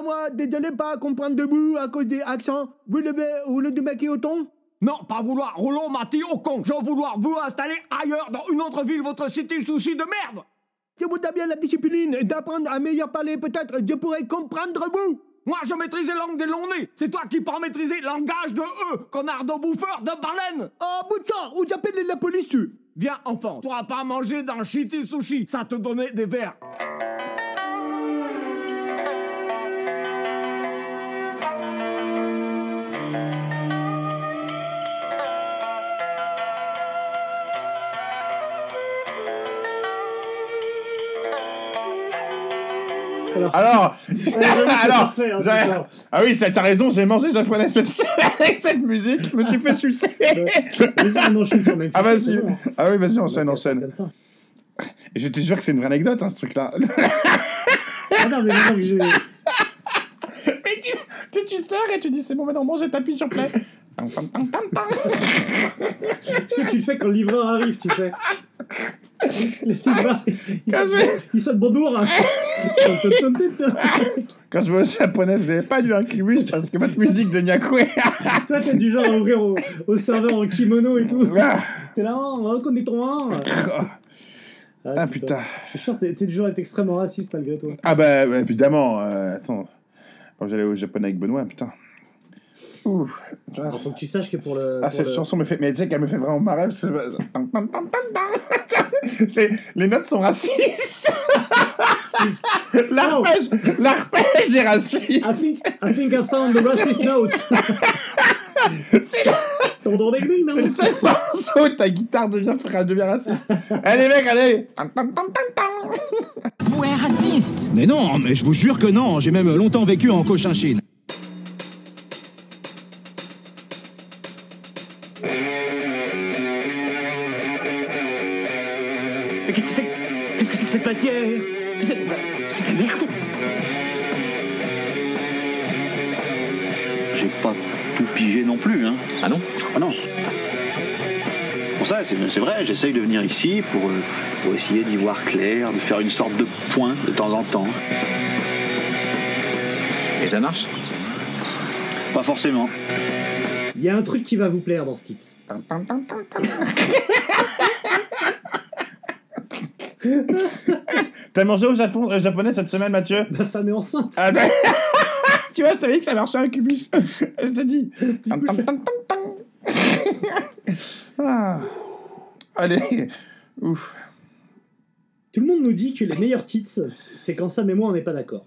moi, désolé pas comprendre debout à cause des accents. Vous le, vous le démaquez au ton? Non, pas vouloir rouler Mati au con. Je veux vouloir vous installer ailleurs, dans une autre ville, votre cité souci de merde. Si vous avez la discipline d'apprendre à meilleur parler, peut-être je pourrais comprendre vous. Moi, je maîtrise les langues des longs-nez. C'est toi qui peux maîtriser le langage de eux, connard de bouffeur de baleine. Oh, bout de sang, vous appelez la police? Tu Viens, enfant, tu pourras pas manger dans Shitty Sushi. Ça te donnait des verres. Alors, alors, parfait, hein, ah oui, t'as raison, j'ai mangé japonais cette, avec cette musique, je me suis fait sucer. Vas-y, on enchaîne sur Memphis, Ah vas-y, bon, ah oui, vas-y, enchaîne, enchaîne. Et je te jure que c'est une vraie anecdote, hein, ce truc-là. Ah non, mais non, mais j'ai- Mais tu, tu, tu sers et tu dis c'est bon, maintenant mange et t'appuies sur play. Ce que tu le fais quand le livreur arrive, tu sais. Le livreur, il Quand je sonne, vais- il sonne bonjour. hein. Quand je vais au japonais, vous n'avez pas du incubus parce que votre musique de Nyakwe. Toi, t'es du genre à ouvrir au, au serveur en kimono et tout. Ah, T'es là, on va connaître ton un. ah putain. Je suis sûr que t'es- du genre à être extrêmement raciste malgré toi. Ah bah, bah, évidemment, euh, attends. Quand j'allais au japonais avec Benoît, putain. Ouh. Alors, faut que tu saches que pour le. Ah, pour cette le- chanson me fait. Mais tu sais qu'elle me fait vraiment marrer. c'est- Pam, pam, pam, pam, pam. C'est- Les notes sont racistes. L'arpège, l'arpège est raciste. I think, I think I found the racist note. C'est non? c'est le seul morceau ta guitare devient, devient raciste. Allez, mec, allez. Pam, pam, pam, pam, pam. Vous êtes raciste Mais non, mais je vous jure que non, j'ai même longtemps vécu en Cochinchine. Mais qu'est-ce que c'est Qu'est-ce que c'est que cette matière C'est de la merde J'ai pas tout pigé non plus, hein. Ah non Ah non. Pour ça, c'est c'est vrai, j'essaye de venir ici pour, euh, pour essayer d'y voir clair, de faire une sorte de point de temps en temps. Et ça marche Pas forcément. Il y a un truc qui va vous plaire dans ce titre. T'as mangé au Japon, euh, japonais cette semaine, Mathieu? Ma femme est enceinte. ah, bah, Tu vois, je t'avais dit que ça marchait un cubus. je t'ai dit. Tam, tam, tam, tam, tam. Ah. Allez. Ouf. Tout le monde nous dit que les meilleurs titres, c'est quand Sam et moi on n'est pas d'accord.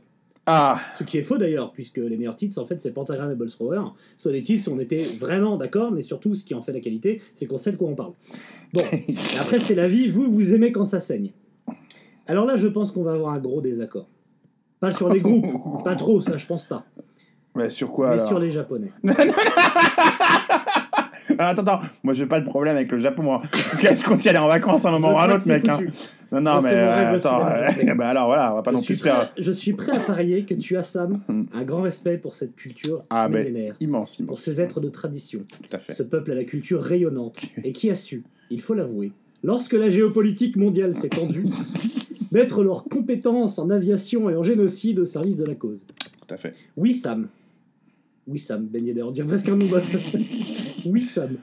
Ah. Ce qui est faux d'ailleurs, puisque les meilleurs titres, en fait, c'est Pentagram et Balls Rover. Soit des titres où on était vraiment d'accord, mais surtout, ce qui en fait la qualité, c'est qu'on sait de quoi on parle. Bon, et après, c'est la vie. Vous, vous aimez quand ça saigne. Alors là, je pense qu'on va avoir un gros désaccord. Pas sur les groupes, pas trop, ça, je pense pas. Ouais, sur quoi mais alors sur les Japonais. Ah, Attends, attends, moi j'ai pas de problème avec le Japon, moi. Parce que je compte y aller en vacances à un moment ou à un autre, mec. Hein. Non, non, mais euh, attends, euh, bah alors voilà, on va pas Je non plus se faire prêt, je suis prêt à parier que tu as, Sam, Hmm. un grand respect pour cette culture Ah, millénaire, immense, pour immense. ces êtres de tradition. Tout à fait. Ce peuple à la culture rayonnante et qui a su, il faut l'avouer, lorsque la géopolitique mondiale s'est tendue, mettre leurs compétences en aviation et en génocide au service de la cause. Tout à fait. Oui, Sam. Oui, Sam, Ben Yedder, on dirait presque un nom. oui, Sam.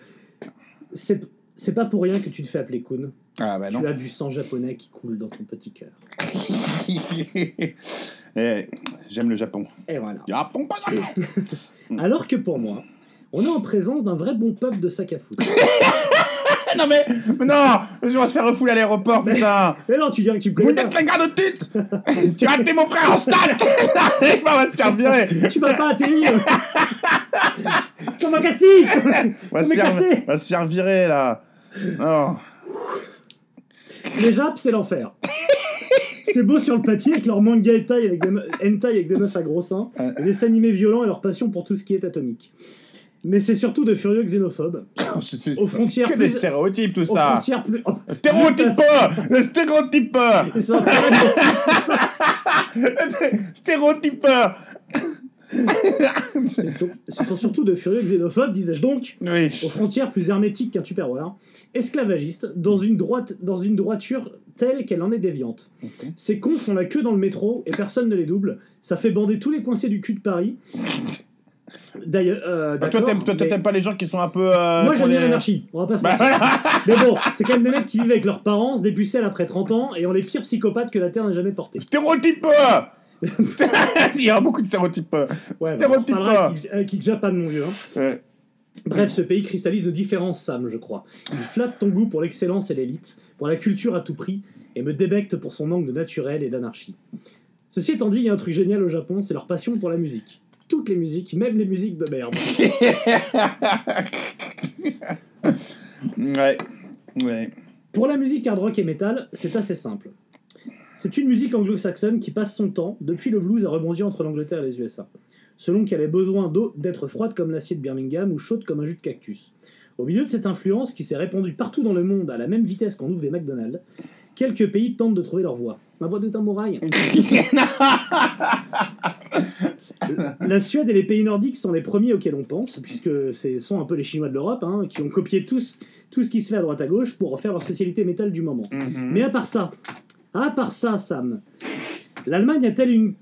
C'est c'est pas pour rien que tu te fais appeler Kun. Ah bah non. Tu as du sang japonais qui coule dans ton petit cœur. Eh, J'aime le Japon. Et voilà. Japon, pas Japon Alors que pour moi, on est en présence d'un vrai bon peuple de sac à foutre. Eh, Non mais, mais non Je vais se faire refouler à l'aéroport, putain. Mais non, tu dirais que tu me Vous connais êtes pas. la garde de titre Tu as appelé mon frère en stade On va se faire virer. Tu vas pas atterrir. Thomas Cassis On va se faire, cassé on va se faire virer, là. Non. Les Japs, c'est l'enfer. C'est beau sur le papier avec leur manga hentai avec des, hentai avec des meufs à gros seins, des animés violents et leur passion pour tout ce qui est atomique. Mais c'est surtout de furieux xénophobes, c'est- aux frontières Que des plus... stéréotypes, tout ça frontières plus... oh, Stéréotype Le pas de- Stéréotypeur donc- Ce sont surtout de furieux xénophobes, disais-je donc, Oui. aux frontières plus hermétiques qu'un tupperware, esclavagistes, dans une, droite, dans une droiture telle qu'elle en est déviante. Ces cons font la queue dans le métro et personne ne les double. Ça fait bander tous les coincés du cul de Paris. D'ailleurs, euh, Ah, toi, t'aimes mais- pas les gens qui sont un peu. euh, Moi j'aime bien les- l'anarchie, on va pas se Bah, mentir. Mais bon, c'est quand même des mecs qui vivent avec leurs parents, se dépucellent après 30 ans et ont les pires psychopathes que la Terre n'ait jamais portés. Stéréotype Il y a beaucoup de stéréotypes. Ouais, bah, on Stéréotype reparlera pas. avec, Kick Japan, mon vieux. hein. Ouais. Bref, ce pays cristallise nos différences, Sam, je crois. Il flatte ton goût pour l'excellence et l'élite, pour la culture à tout prix, et me débecte pour son manque de naturel et d'anarchie. Ceci étant dit, il y a un truc génial au Japon, c'est leur passion pour la musique. Toutes les musiques, même les musiques de merde. Ouais. Ouais. Pour la musique hard rock et metal, c'est assez simple. C'est une musique anglo-saxonne qui passe son temps, depuis le blues, à rebondir entre l'Angleterre et les USA, selon qu'elle ait besoin d'eau d'être froide comme l'acier de Birmingham ou chaude comme un jus de cactus. Au milieu de cette influence qui s'est répandue partout dans le monde à la même vitesse qu'on ouvre des McDonald's, quelques pays tentent de trouver leur voie. Ma voix de. La Suède et les pays nordiques sont les premiers auxquels on pense, puisque ce sont un peu les Chinois de l'Europe, hein, qui ont copié tous, tout ce qui se fait à droite à gauche pour en faire leur spécialité métal du moment. Mhm. Mais à part ça, à part ça, Sam, l'Allemagne a-t-elle une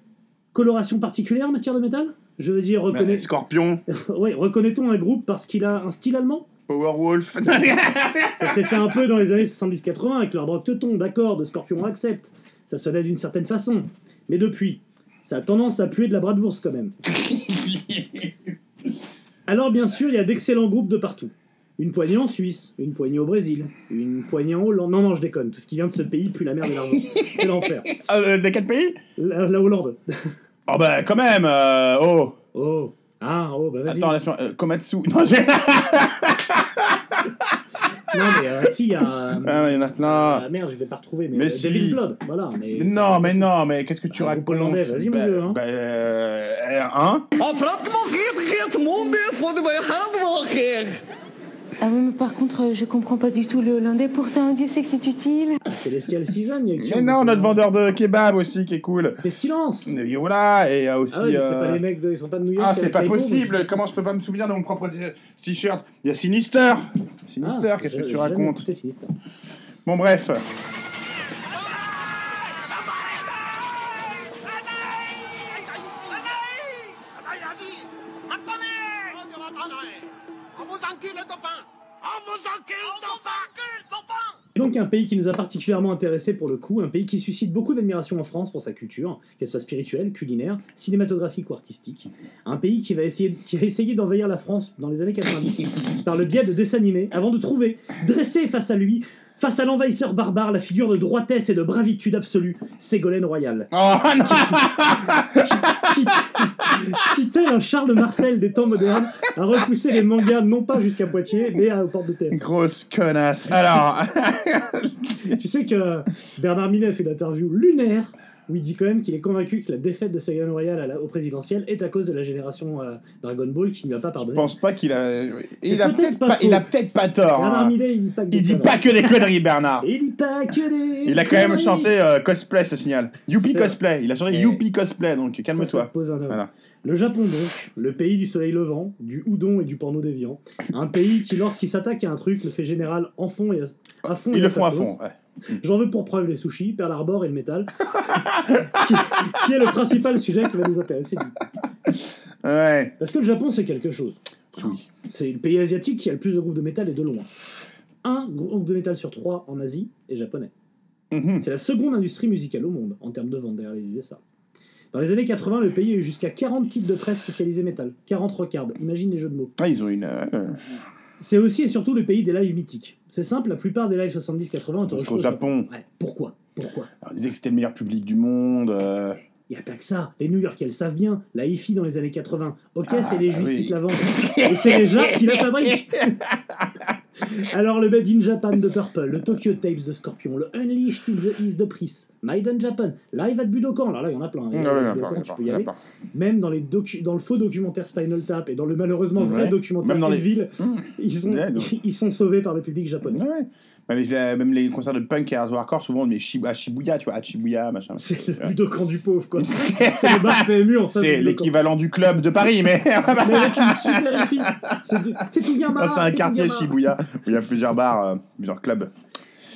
coloration particulière en matière de métal? Je veux dire, Bah, reconnaît... Scorpion, ouais, reconnaît-on un groupe parce qu'il a un style allemand? Powerwolf. Ça s'est fait un peu dans les années 70-80 avec leur drogue teuton, d'accord, de Scorpion accepte. Ça sonnait d'une certaine façon. Mais depuis, ça a tendance à puer de la bratwurst quand même. Alors bien sûr, il y a d'excellents groupes de partout. Une poignée en Suisse, une poignée au Brésil, une poignée en Hollande. Non, non, je déconne. Tout ce qui vient de ce pays pue la merde et l'argent. C'est l'enfer. Euh, de quel pays? La, la Hollande. Oh bah quand même. euh, oh. Oh. Ah, oh, bah vas-y. Attends, laisse-moi. euh, Komatsu. Non, j'ai- Non, mais euh, si, il y a... euh, Ah, ouais, il y en a plein. ah, merde, je vais pas retrouver. Mais, Mais euh, si. Devil's Blood, voilà. Mais, Mais non, mais non, mais qu'est-ce que tu groupe racontes hollandais, vas-y, mon Bah, vieux, hein. bah, euh, hein? Ah oui, mais par contre, euh, je comprends pas du tout le hollandais. Pourtant, Dieu sait que c'est utile. Celestial Season, il y a qui Mais on- non, notre vendeur de kebab aussi qui est cool. Pestilence Et voilà, et il y a aussi. Ah oui, mais c'est euh, pas les mecs de... Ils sont pas de New York Ah, c'est pas possible. Comment je peux pas me souvenir de mon propre euh, t-shirt? Il y a Sinister. mais- Sinister, Ah, qu'est-ce que tu racontes? Bon, bref. Donc un pays qui nous a particulièrement intéressé pour le coup, un pays qui suscite beaucoup d'admiration en France pour sa culture, qu'elle soit spirituelle, culinaire, cinématographique ou artistique. Un pays qui va essayer, d'envahir la France dans les années 90 par le biais de dessins animés, avant de trouver, dressé face à lui, face à l'envahisseur barbare, la figure de droitesse et de bravitude absolue, Ségolène Royal. Oh non qui, qui, tel un Charles Martel des temps modernes, a repoussé les mangas non pas jusqu'à Poitiers, mais à aux portes de terre. Grosse connasse. Alors, Tu sais que Bernard Minet fait une interview lunaire où il dit quand même qu'il est convaincu que la défaite de Ségolène Royal à la- au présidentiel est à cause de la génération euh, Dragon Ball qui ne lui a pas je pardonné. pense pas qu'il a. Il a peut-être pas pas, il a faux. peut-être pas tort. Hein. Il dit pas que des Il dit conneries. pas que des conneries, Bernard. Il dit pas que des Il a quand même chanté euh, cosplay, ce signal. Youpi cosplay. Il a chanté Et- Youpi cosplay, donc calme-toi. Voilà. Le Japon donc, le pays du soleil levant, du houdon et du porno déviant. Un pays qui, lorsqu'il s'attaque à un truc, le fait général en fond et à, à fond. et Ils le font à fond. ouais. J'en veux pour preuve les sushis, Pearl Harbor et le métal, qui, qui est le principal sujet qui va nous intéresser. Ouais. Parce que le Japon, c'est quelque chose. Oui. C'est le pays asiatique qui a le plus de groupes de métal et de loin. Un groupe de métal sur trois en Asie est japonais. Mhm. C'est la seconde industrie musicale au monde en termes de vente derrière les USA. Dans les années 80, le pays a eu jusqu'à 40 titres de presse spécialisés métal, 40 recards, imagine les jeux de mots. Ah, ils ont une. euh, C'est aussi et surtout le pays des lives mythiques. C'est simple, la plupart des lives 70-80 ont été au Japon. Ouais, pourquoi? Pourquoi? Alors, ils disaient que c'était le meilleur public du monde. euh, Il n'y a pas que ça. Les New Yorkais le savent bien. La hi-fi dans les années 80. Ok, Ah, c'est les juifs oui. qui te la vendent. Et c'est les Japs qui la fabriquent. Alors, le Made in Japan de Purple, le Tokyo Tapes de Scorpion, le Unleashed in the East de Pris, Made in Japan, Live at Budokan. Alors là, il y en a plein. hein. Non, Live non, at non, Budokan, non, tu peux y aller. Même dans, les docu- dans le faux documentaire Spinal Tap et dans le malheureusement vrai Ouais. documentaire Même dans les- Ville, Mmh. ils, sont, ils sauvés par le public japonais. Ouais. Même les concerts de punk et hardcore, souvent, mais Shib- à Shibuya, tu vois, à Shibuya, machin. C'est le Budokan du pauvre, quoi. c'est le bar PMU en face C'est l'équivalent du club de Paris, mais Mais avec une super fille. C'est de- un quartier. Shibuya où il y a plusieurs bars, euh, plusieurs clubs.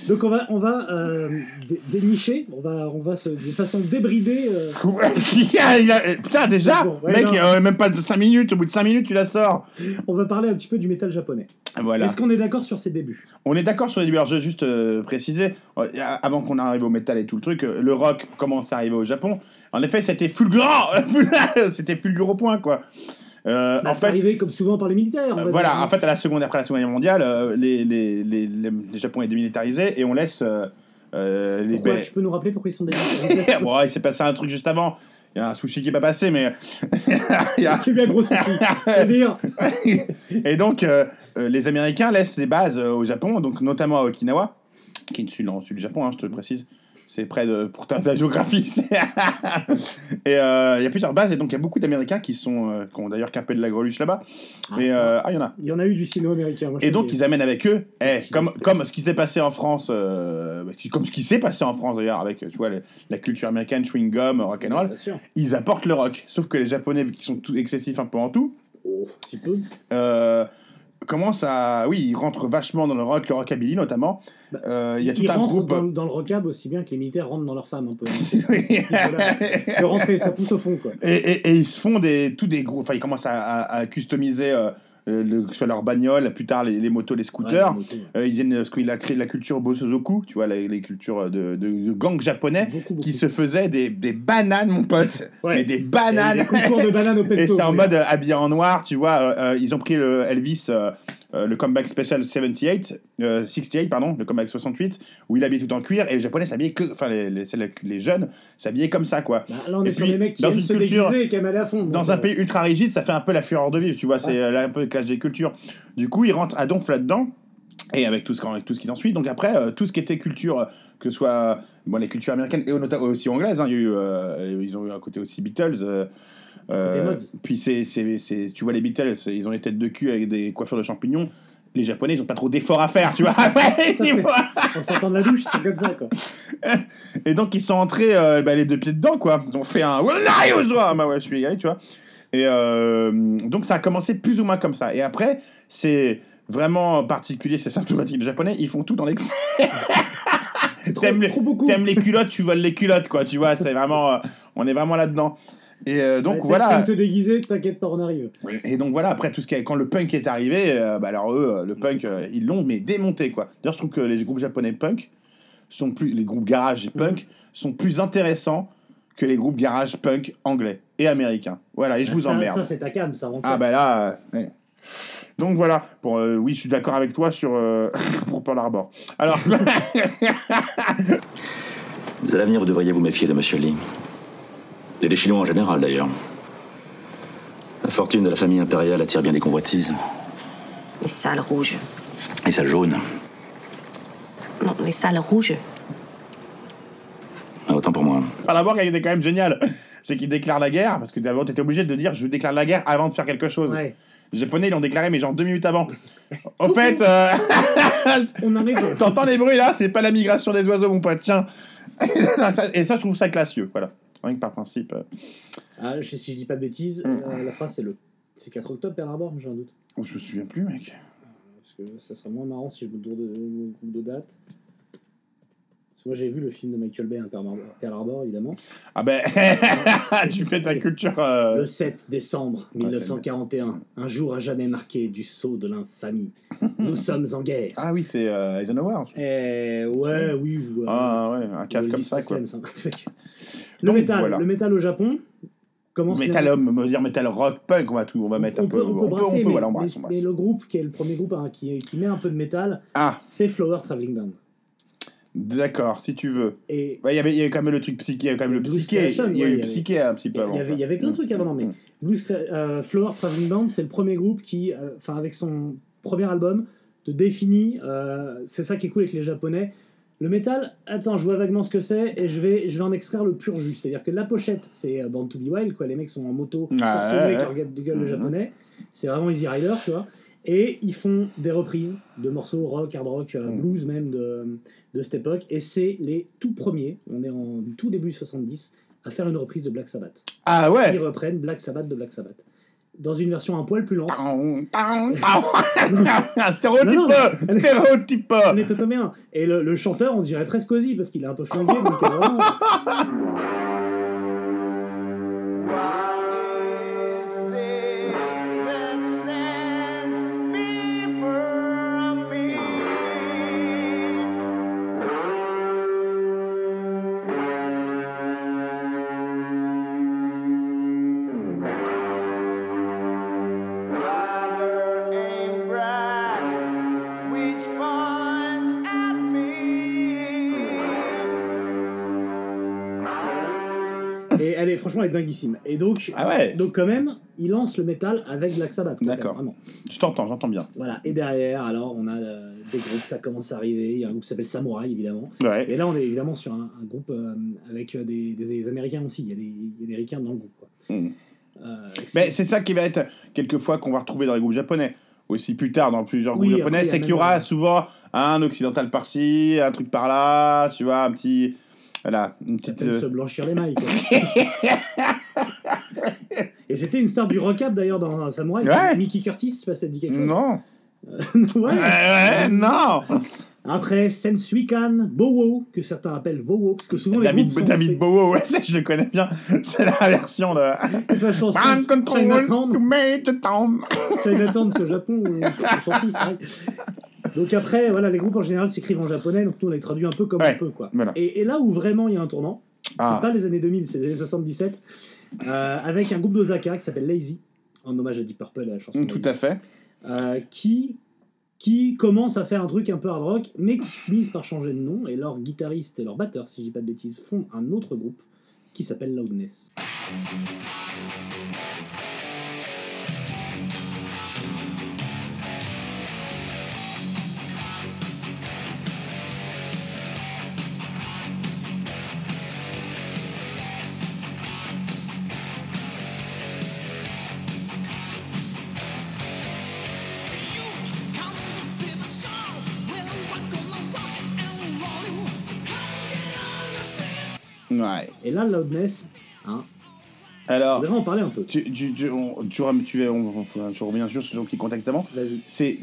Donc on va, on va euh, dé- dénicher, on va, on va se, de façon débridée. euh, Il a- il a- Putain, déjà, Bon, ouais, mec, euh, même pas de 5 minutes, au bout de 5 minutes, tu la sors. on va parler un petit peu du métal japonais. Voilà. Est-ce qu'on est d'accord sur ses débuts? On est d'accord sur les débuts. Alors, je vais juste préciser, avant qu'on arrive au métal et tout le truc, le rock commence à arriver au Japon. En effet, c'était fulgurant C'était fulgurant au point, quoi. Euh, bah, en C'est fait, arrivé comme souvent par les militaires. voilà, en fait, à la seconde, après la Seconde Guerre mondiale, euh, les, les, les, les, Japonais démilitarisés et on laisse euh, euh, les Pourquoi Tu peux nous rappeler pourquoi ils sont démilitarisés? Bon, il s'est passé un truc juste avant. Il y a un sushi qui est pas passé, mais. il y a- C'est bien gros bien. et donc, euh, les Américains laissent les bases au Japon, donc notamment à Okinawa, qui est sud, le sud du Japon, hein, je te le précise. C'est près de. Pour ta, ta géographie. et euh, il y a plusieurs bases, et donc il y a beaucoup d'Américains qui, sont, euh, qui ont d'ailleurs peu de la greluche là-bas. Ah, euh, ah, il y en a. Il y en a eu du sino-américain. moi, je Et donc, ils amènent avec eux, eh, comme, comme ce qui s'est passé en France, euh, comme ce qui s'est passé en France d'ailleurs, avec tu vois, le- la culture américaine, chewing gum, rock'n'roll, Bien sûr. ils apportent le rock. Sauf que les Japonais, qui sont tout excessifs un peu en tout, Oh, si peu. Commencent à. Oui, ils rentrent vachement dans le rock, le rockabilly notamment. Bah, Euh, Il y a tout un groupe. dans, dans le recab aussi bien que les militaires rentrent dans leurs femmes un peu. et, De rentrer, ça pousse au fond, quoi. et- et ils se font des, tous des groupes. Enfin, ils commencent à, à- à customiser euh, le, que ce soit leur bagnole, plus tard les, les motos, les scooters. Ouais, les motos, Euh, ils viennent, qu'il a créé la culture Bosozoku, tu vois, les, les cultures de, de, de gangs japonais, Beaucoup, beaucoup. qui se faisaient des, des bananes, mon pote. Ouais. Mais des Et bananes Des concours de bananes au Et pecto. c'est en mode euh, habillé en noir, tu vois. euh, euh, ils ont pris le Elvis, euh, euh, le comeback special 78, euh, 68, pardon, le comeback 68, où il habillait tout en cuir, et les japonais s'habillaient que. Enfin, les, les, les- les jeunes s'habillaient comme ça, quoi. Bah, là, on Et est sur puis, des mecs qui dans une se culture- déguiser et qui à fond. Dans un euh, pays ultra rigide, ça fait un peu la fureur de vivre, tu vois, c'est euh, là, un peu le clash des cultures. Du coup, ils rentrent à donf là-dedans, et avec tout ce, avec tout ce qui s'ensuit. Donc après, euh, tout ce qui était culture, euh, que ce soit euh, bon, les cultures américaines et aussi anglaises, hein, il y a eu, euh, ils ont eu un côté aussi Beatles. Euh, puis c'est, c'est, c'est- tu vois les Beatles, ils ont les têtes de cul avec des coiffures de champignons. Les Japonais, ils ont pas trop d'efforts à faire, tu vois. Ouais, Ça. En sortant de la douche, c'est comme ça, quoi. Et donc ils sont entrés euh, bah, les deux pieds dedans quoi. Ils ont fait un Ozoa Bah ouais, je suis égaré, tu vois. Et euh, donc ça a commencé plus ou moins comme ça. Et après, c'est vraiment particulier, c'est symptomatique. Les Japonais, ils font tout dans l'excès. T'aimes les, culottes, tu voles les culottes quoi. Tu vois, c'est vraiment, euh, on est vraiment là-dedans. Et euh, donc que voilà. te déguiser, t'inquiète pas, on arrive. Et donc voilà, après tout ce qui a- quand le punk est arrivé, euh, bah alors eux, euh, le punk, euh, ils l'ont mais démonté quoi. D'ailleurs, je trouve que les groupes japonais punk sont plus, les groupes garage punk sont plus intéressants que les groupes garage punk anglais et américains. Voilà, et je vous ça, emmerde. Ça, c'est ta cam, ça rentre. ah bah là, euh, ouais. donc voilà. Pour euh, oui, je suis d'accord avec toi sur euh, pour Pearl Harbor. Alors À l'avenir, vous devriez vous méfier de Monsieur Lee. Et des Chinois en général, d'ailleurs. La fortune de la famille impériale attire bien des convoitises. Les salles rouges. Et celle jaune. Non, les salles rouges. Ah, autant pour moi. Pearl Harbor, il est quand même génial. C'est qu'ils déclarent la guerre parce que d'abord, t'étais obligé de dire je déclare la guerre avant de faire quelque chose. Ouais. Les Japonais, ils l'ont déclaré, mais genre deux minutes avant. Au fait, euh, t'entends les bruits là? C'est pas la migration des oiseaux, mon pote, tiens. Et ça, je trouve ça classieux, voilà. Rien que par principe. euh. Ah, si je dis pas de bêtises, Mm. euh, la phrase c'est le. C'est 4 octobre, Pearl Harbor, j'ai un doute. Oh, je me souviens plus, mec. Parce que ça serait moins marrant si je me tourne de, de, date. Moi j'ai vu le film de Michael Bay, hein, Pearl Harbor, évidemment. Ah ben, tu fais ta culture. euh, Le 7 décembre 1941, un jour à jamais marqué du sceau de l'infamie. Nous sommes en guerre. Ah oui, c'est euh, Eisenhower. Eh ouais, oui. Ah ouais, un cave comme ça, quoi. Ça. Le Donc, métal, voilà. le métal au Japon. Comment Metal on va dire metal rock punk, on va tout, on va mettre un peu. peut, on peut brasser, mais, voilà, on brasse, mais- on brasse. mais le groupe qui est le premier groupe hein, qui, qui met un peu de métal, Ah, c'est Flower Traveling Band. d'accord, si tu veux. Et Ouais, il y avait, il y avait quand même le truc psyché, il y avait quand même le psyché, il y a eu psyché un petit peu avant. il y avait plein de trucs avant, non, mais Mm. Blues, euh, Flower Traveling Band, c'est le premier groupe qui, euh, enfin avec son premier album, te définit. euh, c'est ça qui est cool avec les Japonais. Le métal, attends, je vois vaguement ce que c'est et je vais, je vais en extraire le pur jus. C'est-à-dire que la pochette, c'est euh, Born to be Wild, quoi. Les mecs sont en moto, Ah, ouais, ouais. gueule de gueule le Mhm. japonais. C'est vraiment Easy Rider, tu vois. Et ils font des reprises de morceaux rock, hard rock, euh, Mm. blues même de, de cette époque. Et c'est les tout premiers, on est en tout début 70, à faire une reprise de Black Sabbath. Ah Ils ouais reprennent Black Sabbath de Black Sabbath. Dans une version un poil plus lente. Stéréotype Non, non. Stéréotype On est totalement. Et le, le chanteur, on dirait presque Ozzy, parce qu'il est un peu flingué. donc euh, vraiment, dinguissime. Et donc, Ah ouais. donc quand même, il lance le métal avec Black Sabbath. D'accord. Je t'entends, j'entends bien. Voilà. Et derrière, alors, on a euh, des groupes, ça commence à arriver. Il y a un groupe qui s'appelle Samurai, évidemment. Ouais. Et là, on est évidemment sur un, un groupe euh, avec euh, des, des- des Américains aussi. Il y a des, il y a des Ricains dans le groupe. Quoi. Mm. Euh, Mais c'est ça qui va être quelquefois qu'on va retrouver dans les groupes japonais. Aussi plus tard dans plusieurs groupes japonais, c'est qu'il y aura souvent un occidental par-ci, un truc par-là, tu vois, un petit. Voilà, une petite. euh, se blanchir les mailles. quoi. Et c'était une star du rock d'ailleurs dans Samurai. Ouais. Mickey Curtis, je sais pas si ça te dit quelque chose. Non ouais. Ouais, ouais, non Après, Sensuikan, Bowo, que certains appellent Vowo, parce que souvent les David, sont- David Bowie, ouais, ça je le connais bien. C'est la version de. c'est sa chanson Chinatown. to make the town. Chinatown, c'est au Japon, on, s'en fout, c'est pareil. Donc après, voilà, les groupes en général s'écrivent en japonais, donc nous on les traduit un peu comme Ouais, on peut, quoi. voilà. Et, et là où vraiment il y a un tournant, Ah. c'est pas les années 2000, c'est les années 77, euh, avec un groupe d'Osaka qui s'appelle Lazy, en hommage à Deep Purple et à la chanson Mm, Tout à fait. euh, qui, qui commence à faire un truc un peu hard rock, mais qui finissent par changer de nom, et leur guitariste et leur batteur, si je dis pas de bêtises, font un autre groupe qui s'appelle Loudness. Ouais. Et là, Loudness, hein, Alors. on devrait en parler un peu. Tu, tu, tu, on, tu, tu, on, on- je reviens sur ce petit contexte d'avant. Vas-y. C'est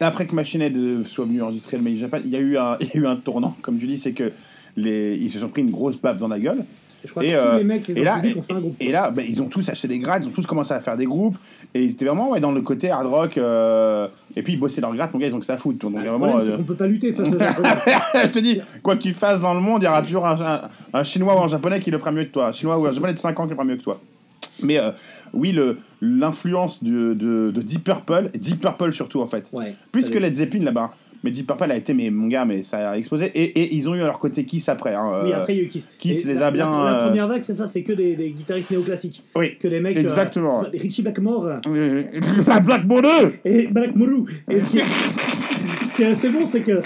après que Machine Head soit venu enregistrer le Made Japan, il y a eu un, il y a eu un tournant, comme tu dis, c'est que les, ils se sont pris une grosse baffe dans la gueule. Je crois Et, que tous euh, les mecs, les et là, publics ont fait un groupe. Et là, ben, ils ont tous acheté des grades, ils ont tous commencé à faire des groupes, et c'était vraiment ouais, dans le côté hard rock. euh, et puis ils bossaient leur grade, mon gars, ils ont que ça à foutre. Donc, Le vraiment, euh, qu'on peut pas lutter face Japonais. je te dis, quoi que tu fasses dans le monde, il y aura toujours un, un- un chinois ou un japonais qui le fera mieux que toi. Un chinois ou un japonais de 5 ans qui le fera mieux que toi. Mais euh, oui, l'influence de, de, de Deep Purple, Deep Purple surtout en fait, Ouais. plus que Led Zeppelin là-bas. Mais Deep Purple a été, mais mon gars, mais ça a explosé. Et, et ils ont eu leur côté Kiss après. Hein, Oui, euh, après, il y a eu Kiss. Kiss les la- a bien, La, la euh, première vague, c'est ça, c'est que des, des guitaristes néoclassiques. Oui, Que des mecs. exactement. Euh, Richie Blackmore euh, La Black Ball 2 et Black Moru. Et ce qui, est, ce qui est assez bon, c'est que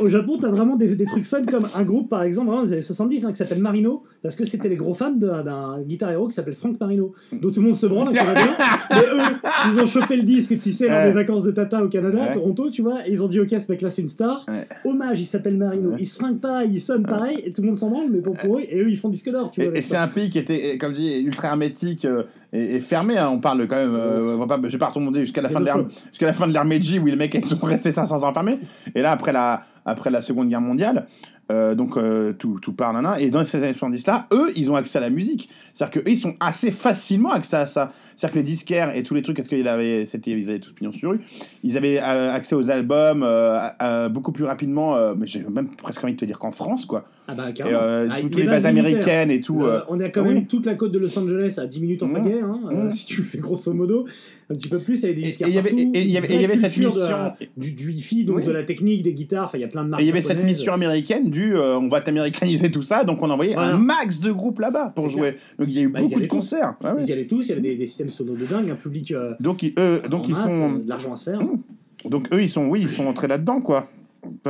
au Japon, t'as vraiment des, des trucs fun comme un groupe, par exemple, vraiment des années 70, hein, qui s'appelle Marino, parce que c'était les gros fans d'un guitar héros qui s'appelle Frank Marino, dont tout le monde se branle, Canadien. Mais eux, ils ont chopé le disque, tu sais, lors des vacances de Tata au Canada, à. Toronto, tu vois, et ils ont dit, ok, ce mec-là, c'est une star. Hommage, il s'appelle Marino. Il se fringue pas, il sonne pareil, et tout le monde s'en branle, mais pour, pour eux, et eux, ils font disque d'or, tu vois. Et, c'est un pays qui était, comme je dis, ultra hermétique euh, et, et fermé. hein. On parle quand même. euh, on va pas, je vais pas remonter jusqu'à la C'est fin de l'ère, le jusqu'à la fin de l'ère Meiji où les mecs ils sont restés 500 ans fermés. Et là, après la, après la Seconde Guerre mondiale, euh, donc euh, tout, tout part, nana. Et dans ces années 70 là, eux, ils ont accès à la musique. C'est-à-dire qu'eux, ils sont assez facilement accès à ça. C'est-à-dire que les disquaires et tous les trucs, parce qu'ils avaient, c'était, ils avaient tous pignon sur rue, ils avaient euh, accès aux albums euh, euh, beaucoup plus rapidement. euh, mais j'ai même presque envie de te dire qu'en France, quoi. Ah bah, Et carrément. euh, Ah, toutes les bases américaines et tout. On a quand oui. même toute la côte de Los Angeles à 10 minutes en Mmh. pagaie, hein, Mmh. si tu fais grosso modo un petit peu plus, il y avait des Et- disquaires et il y avait- partout, et- et il y avait- une et il y avait vraie cette de mission- du, du hi-fi, donc Oui. de la technique, des guitares, enfin il y a plein de marques Et il y avait cette mission américaine du on va t'américaniser tout ça, donc on envoyait Voilà. un max de groupes là-bas pour jouer. Donc il y a eu Bah, ils beaucoup de concerts. Ouais. Ils y allaient tous, il y avait des, des systèmes sonores de dingue, un public euh, Donc, ils- eux, donc ils masse, sont, euh, de l'argent à se faire. donc eux ils sont, oui, ils sont entrés là-dedans quoi.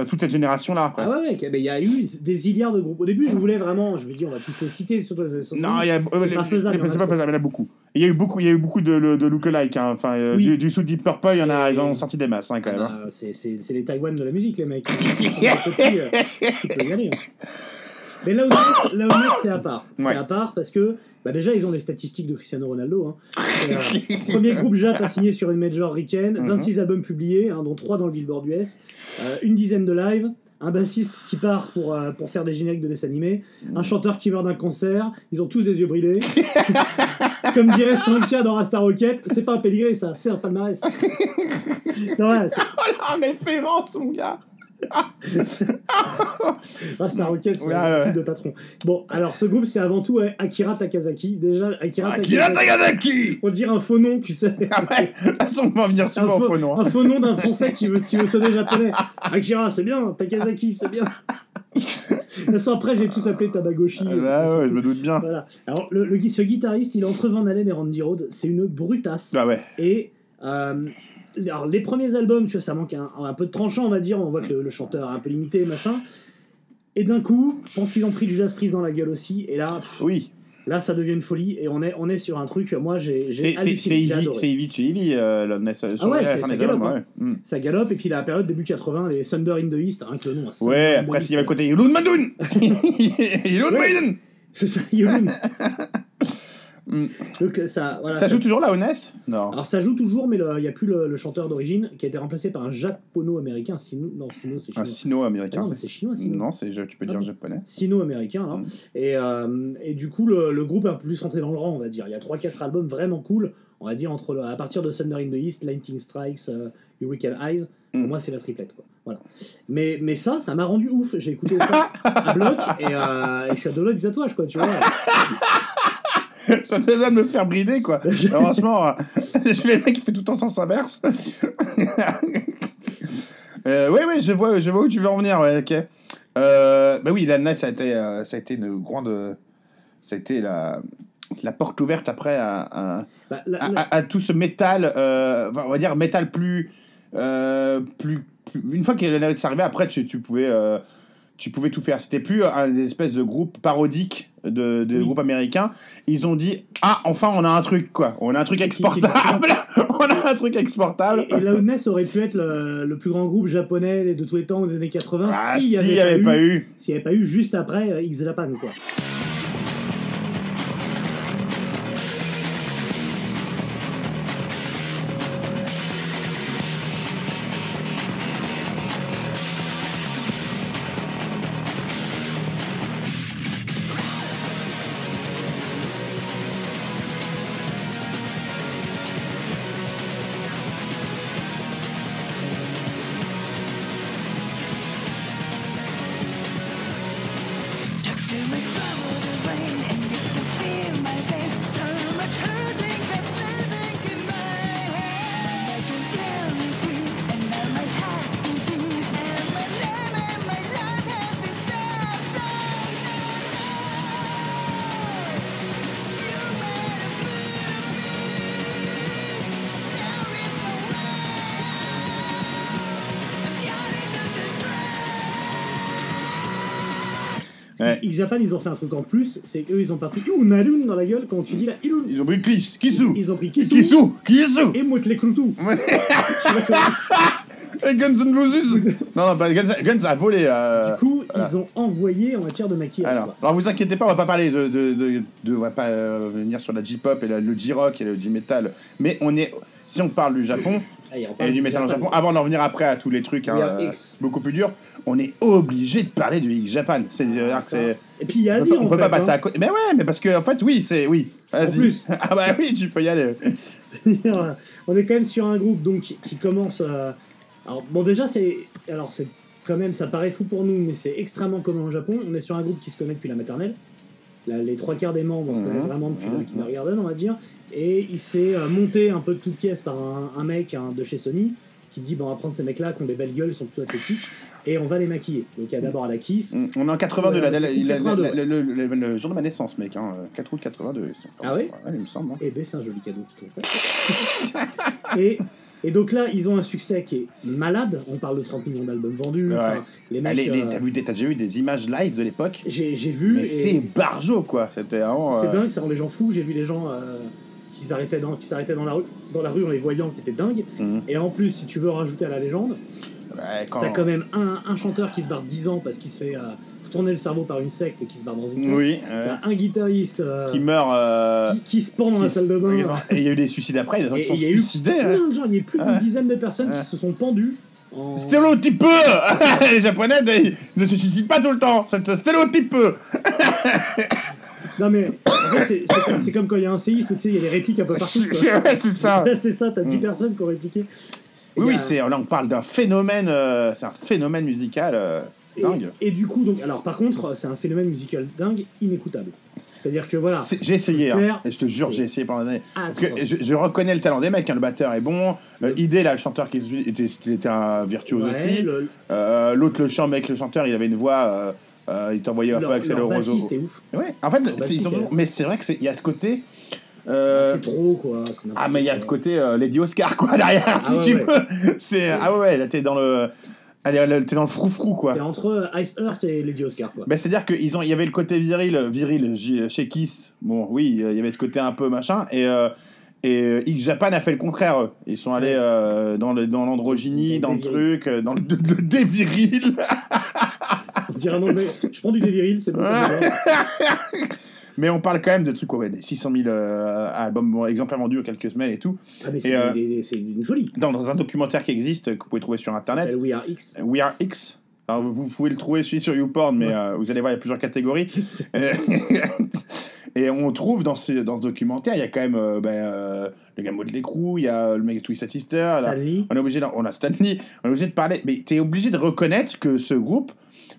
Toute cette génération-là après. Ah ouais, il y a eu des milliards de groupes. Au début, je voulais vraiment, je me dis, on va tous les citer, années 70. Non, il y a, c'est pas faisable. c'est pas faisable, il y en a beaucoup. Il y a eu beaucoup, il y a eu beaucoup de, de lookalike. Hein. Enfin, euh, Oui. du, du sous Deep Purple, il y en a, Et- ils en ont sorti des masses hein, quand même. hein. Ah, c'est les Taïwan de la musique, les mecs. Euh, y aller. hein. Mais là où là où c'est à part. Ouais. C'est à part parce que bah déjà, ils ont les statistiques de Cristiano Ronaldo. hein. Euh, premier groupe Jap à signer sur une major ricaine, Mhm. 26 albums publiés, hein, dont 3 dans le Billboard US, euh, une dizaine de lives, un bassiste qui part pour, euh, pour faire des génériques de dessins animés, un chanteur qui meurt d'un cancer, ils ont tous des yeux brillés. Comme dirait Sanka dans Rasta Rocket, c'est pas un pédigré ça, c'est un palmarès. Non, ouais, Oh la référence, mon gars Rasta Rocket, c'est Ouais, un ouais. de patron. Bon, alors ce groupe, c'est avant tout Akira Takazaki. Déjà, Akira, Akira Takazaki On dirait un faux nom, tu sais. Ah ouais, de toute façon, on va venir Un souvent au faux, faux nom. hein. un faux nom d'un français qui veut, qui veut sonner japonais. Akira, c'est bien. Takazaki, c'est bien. De toute façon, après, j'ai tous appelé Tabagoshi. Ah ouais, ouais, je me doute bien. Voilà. Alors, le, le- ce guitariste, il est entre Van Halen et Randy Rhodes. C'est une brutasse. Ah ouais. Et euh, alors, les premiers albums, tu vois, ça manque un, un peu de tranchant, on va dire. On voit que le, le chanteur est un peu limité, machin. Et d'un coup, je pense qu'ils ont pris du jazz prise dans la gueule aussi. Et là, Oui, là, ça devient une folie. Et on est, on est sur un truc. Moi, j'ai c'est Ivy, Ivy chez Ivy, sur ouais, ça galope, ouais. Mm. Ça galope. Et puis la période début 80, les Thunder in the East, hein, que le nom. hein, Thunder Ouais, après, s'il y avait le côté Yulun Madoun Yulun. Madoun C'est ça, Yulun. Mm. Donc, ça, voilà, Ça joue toujours là, Honest? Non. Alors ça joue toujours, mais il n'y a plus le, le chanteur d'origine qui a été remplacé par un japono-américain. Sino, non, Sino, c'est Un chinois. sino-américain. Ah non, mais c'est- chinois, Sino. Non, c'est, tu peux dire Ah japonais. Sino-américain. hein. Mm. Et, euh, et du coup, le, le groupe est un peu plus rentré dans le rang, on va dire. Il y a 3-4 albums vraiment cool, on va dire, entre le- à partir de Thunder in the East, Lightning Strikes, euh, Hurricane Eyes. Pour Mm. moi, c'est la triplette. Quoi. Voilà. Mais, mais ça, ça m'a rendu ouf. J'ai écouté ça à bloc et, euh, et je suis à deux doigts du tatouage, quoi, tu vois. Ça me besoin de me faire brider, quoi. Franchement, euh, je fais le mec qui fait tout en sens inverse. euh, oui, oui, je vois, je vois où tu veux en venir, ouais, ok. Euh, bah oui, l'année, ça a été, euh, ça a été une grande. Ça a été la, la porte ouverte après à, à, Bah, la- à- la- à- à tout ce métal, on va dire métal plus. plus, plus- une fois que l'année arrivé, après, tu, tu pouvais. Euh, tu pouvais tout faire. C'était plus un des espèces de groupes parodiques de, de Oui. groupes américains. Ils ont dit Ah, enfin, on a un truc, quoi. On a un truc exportable. on a un truc exportable. Et, et Loudness aurait pu être le, le plus grand groupe japonais de tous les temps des années 80 Ah, s'il n'y n'y avait, pas eu. s'il n'y avait pas eu juste après euh, X Japan quoi. Ouais. X Japan ils ont fait un truc en plus, c'est qu'eux ils ont pas pris Unarun dans la gueule quand tu dis la Ilun. Ils ont pris Kiss, Kisu. Ils ont pris Kisu Kisu, Kisu. et Motley Crue. Et Guns N' Roses. non, non, pas Guns, Guns a volé. euh, Du coup, voilà. ils ont envoyé en matière de maquillage. Alors, alors vous inquiétez pas, on va pas parler de, de, de, de- on va pas euh, venir sur la J-pop et la- le J-rock et le J-metal, mais on est, si on parle du Japon Ah, et du métal en Japon, avant d'en venir après à tous les trucs hein, euh, beaucoup plus durs, on est obligé de parler du X Japan. C'est, euh, Ah, c'est, Et puis il y a à dire on en peut fait, pas passer hein. à côté. Mais ouais, mais parce que en fait, oui, c'est oui. Vas-y. plus. ah bah oui, tu peux y aller. on est quand même sur un groupe donc qui, qui commence. euh, Alors bon déjà c'est alors c'est quand même ça paraît fou pour nous mais c'est extrêmement commun au Japon. On est sur un groupe qui se connaît depuis la maternelle. Là, les trois quarts des membres se Mhm. connaissent vraiment depuis Mhm. le kindergarten on va dire. Et il s'est euh, monté un peu de toutes pièces par un, un mec hein, de chez Sony qui dit bon on va prendre ces mecs là qui ont des belles gueules, ils sont plutôt athlétiques et on va les maquiller. Donc il y a d'abord la Kiss. On est en 82, la- la- la- la- 82, la- le, jour de ma naissance, mec. Hein, 4 août 82. Ah ouais Il me semble. hein. Eh ben c'est un joli cadeau. Et Et donc là, ils ont un succès qui est malade. On parle de 30 millions d'albums vendus. Ouais. Enfin, les mecs. Les- les- euh, T'as vu des- t'as déjà vu des images live de l'époque j'ai vu. Mais et- c'est barjo quoi. C'était vraiment. C'est euh, dingue, ça rend les gens fous. J'ai vu les gens euh, qui s'arrêtaient dans, qui s'arrêtaient dans la rue, dans la rue en les voyant, qui étaient dingues. Mhm. Et en plus, si tu veux rajouter à la légende, ouais, quand- t'as quand même un, un chanteur qui se barre 10 ans parce qu'il se fait euh, tourner le cerveau par une secte et qui se barre dans une secte. Oui. euh, T'as un guitariste euh, qui meurt. euh, qui, qui se pend dans la salle de bain. Et il y a eu des suicides après, il y a des gens qui sont il y a eu suicidés. Plein de gens, il y a eu plus d'une Ouais. dizaine de personnes Ouais. qui se sont pendus. En... Stéréotype Les Japonais, ils ne se suicident pas tout le temps. C'est stéréotype Non mais en fait, c'est- comme, quand il y a un séisme, tu sais, il y a des répliques un peu partout. Ouais, c'est ça. C'est ça, t'as 10 Mm. personnes qui ont répliqué. Oui, oui, c'est, là on parle d'un phénomène, euh, c'est un phénomène musical euh, dingue. et du coup, donc, alors par contre, c'est un phénomène musical dingue, inécoutable. C'est-à-dire que voilà. J'ai essayé, hein, et je te jure, j'ai essayé pendant des années. Ah, Parce que je, je reconnais le talent des mecs, hein, le batteur est bon. Euh, Idé, là, le chanteur qui était, était un virtuose Ouais, aussi. le- Euh, L'autre, le chant, mec, le chanteur, il avait une voix, euh, euh, il t'envoyait un peu accélérer au bassiste est ouf. Ouais, en fait, ils mais c'est vrai qu'il y a ce côté. euh, C'est trop quoi. ah, mais il y a ce côté euh, Lady Oscar, quoi, derrière, Ah si ouais, tu ouais. veux. C'est, ah ouais, là, t'es dans le. T'es dans le froufrou, quoi. C'est entre Ice Earth et Lady Oscar quoi. Ben, C'est-à-dire qu'il y avait le côté viril, viril chez Kiss. Bon, oui, euh, il y avait ce côté un peu machin. Et, euh, et euh, X Japan a fait le contraire. eux. Ils sont allés Ouais. euh, dans l'androgynie, Dans dans, le truc, euh, dans le, le déviril. Dirait un nom de- Je prends du déviril, c'est bon. Mais on parle quand même de trucs, ouais, des 600 000 euh, albums, exemplaires vendus en quelques semaines et tout. Ah mais c'est euh, une folie. Dans, dans un documentaire qui existe, que vous pouvez trouver sur Internet, We Are X. We Are X. Alors, vous pouvez le trouver celui sur YouPorn, mais Ouais. euh, vous allez voir, il y a plusieurs catégories. Et on trouve dans ce, dans ce documentaire, il y a quand même euh, ben, euh, le gars de l'écrou, il y a le mec de Twisted Sister, là. Stanley. on est obligé, de- on a Stanley, on est obligé de parler, mais tu es obligé de reconnaître que ce groupe,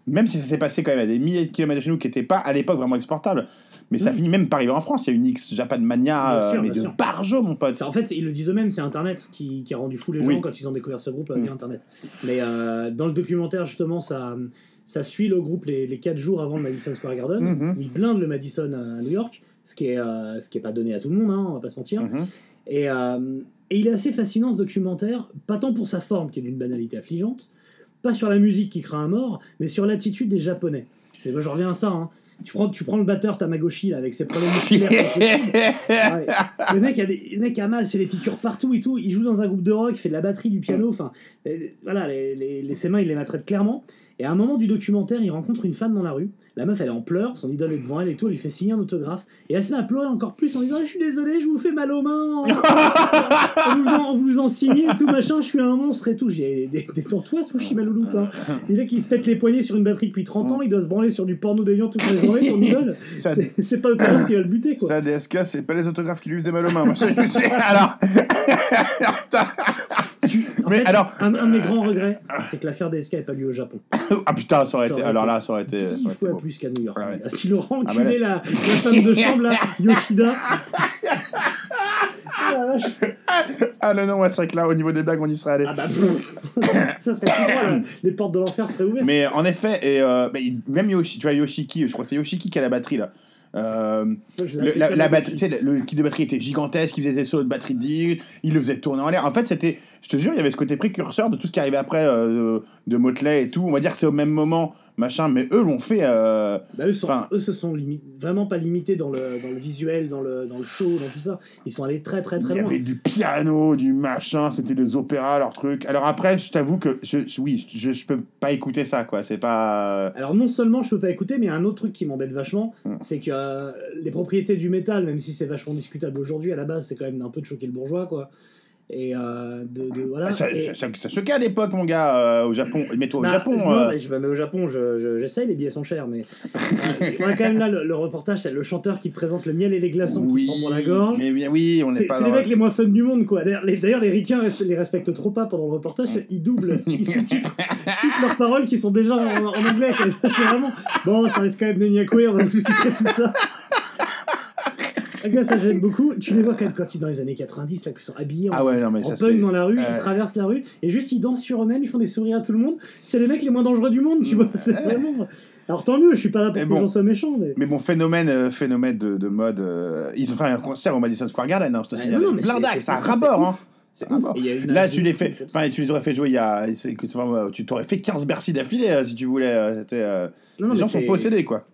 même si ça s'est passé quand même à des milliers de kilomètres de chez nous, qui n'était pas à l'époque vraiment exportable, mais ça Mm. finit même par arriver en France. Il y a une X Japan Mania, Bien euh, sûr, mais de sûr. barjo, mon pote. En fait, ils le disent eux-mêmes, c'est Internet qui, qui a rendu fou les Oui. gens quand ils ont découvert ce groupe euh, Mm. via Internet. Mais euh, dans le documentaire, justement, ça, ça suit le groupe les, les 4 jours avant le Madison Square Garden. Mhm. Ils blindent le Madison à New York, ce qui est, euh, ce qui est pas donné à tout le monde, hein, on va pas se mentir. Mhm. Et, euh, et il est assez fascinant ce documentaire, pas tant pour sa forme qui est d'une banalité affligeante, pas sur la musique qui craint à mort, mais sur l'attitude des Japonais. Et moi, je reviens à ça. hein. Tu, prends, tu prends le batteur Tamagoshi là, avec ses problèmes musculaires. Ouais. Le mec a des, le mec a mal, c'est des piqûres partout et tout. Il joue dans un groupe de rock, il fait de la batterie, du piano. Enfin, euh, voilà, les, les- les- ses mains, il les maltraite clairement. Et à un moment du documentaire, il rencontre une femme dans la rue. La meuf, elle est en pleurs, son idole est devant elle et tout. Elle lui fait signer un autographe. Et elle se met à pleurer encore plus en disant Ah, Je suis désolé, je vous fais mal aux mains. on, vous en, on vous en signe et tout machin. Je suis un monstre et tout. J'ai des, détends-toi, Sushi Malouloute. Hein. Il est qui se pète les poignets sur une batterie depuis 30 ans. Il doit se branler sur du porno déviant toute la journée, ton idole. C'est- pas l'autographe qui va le buter, quoi. Ça, DSK, c'est pas les autographes qui lui faisaient mal aux mains. moi, je alors, en Mais fait, alors- un, un de mes grands regrets, c'est que l'affaire DSK n'ait pas lieu au Japon. ah putain, ça aurait Ça été. Alors là, ça aurait été. ça Dix aurait fois plus qu'à New York. Ouais, ouais. Il aura Ah, la, la femme de chambre, là, Yoshida. Ah. Ah non, non, ouais, c'est vrai que là, au niveau des blagues, on y serait allé. Ah bah, ça serait tout droit, là. Les portes de l'enfer seraient ouvertes. Mais en effet, et, euh, même Yoshi, tu vois, Yoshiki, je crois que c'est Yoshiki qui a la batterie là. Euh, le, la, batterie, le, le kit de batterie était gigantesque, il faisait des solos de batterie de 10 minutes, il le faisait tourner en l'air. En fait, c'était, je te jure, il y avait ce côté précurseur de tout ce qui arrivait après euh, de Motley et tout. On va dire que c'est au même moment, machin, mais eux l'ont fait. euh, Bah, eux, sont, Enfin- eux se sont vraiment pas limités dans le, dans le visuel, dans le, dans le show, dans tout ça. Ils sont allés très très il très y loin. avait du piano, du machin, c'était des opéras, leur truc. Alors après, je t'avoue que, je, oui, je, je peux pas écouter ça, quoi. C'est pas. Alors non seulement je peux pas écouter, mais il y un autre truc qui m'embête vachement, Mm. c'est que euh, les propriétés du métal, même si c'est vachement discutable aujourd'hui, à la base c'est quand même un peu de choquer le bourgeois, quoi. Et euh, de, de- voilà. Ça, Et- ça- choquait à l'époque, mon gars, euh, au Japon. Mais toi, au Bah, Japon. non, euh, mais je me mets au Japon, je- je- j'essaye, les billets sont chers, mais euh, on a quand même là le, le reportage, c'est le chanteur qui te présente le miel et les glaçons qui oui, se prend la gorge. Mais bien, oui, on C'est pas c'est les mecs les moins fun du monde, quoi. D'ailleurs, les, les ricains les respectent trop pas pendant le reportage. Ils doublent, ils sous-titrent toutes leurs paroles qui sont déjà en, en anglais. C'est vraiment. Bon, ça reste quand même des Nyakoué, on va sous-titrer tout ça. Gars, ça gêne beaucoup. Tu les vois quand même quand ils dans les années 90, là, qui sont habillés en, Ah ouais, non, mais en ça punk dans la rue, euh, ils traversent la rue, et juste ils dansent sur eux-mêmes, ils font des sourires à tout le monde. C'est les mecs les moins dangereux du monde, tu vois. C'est vraiment. Alors tant mieux, je suis pas là pour Mais que bon. les gens soient méchants, mais. Mais bon, phénomène, euh, phénomène de, de mode. euh, ils ont fait un concert au Madison Square Garden, hein, je te Ouais, signale. non, non, mais Plein c'est- d'actes, c'est ça rabord, hein. Ah Là, tu les fais. Enfin, tu les aurais fait jouer il y a. Tu t'aurais fait 15 Bercy d'affilée euh, si tu voulais. euh, C'était. Non, non, les gens sont possédés, quoi.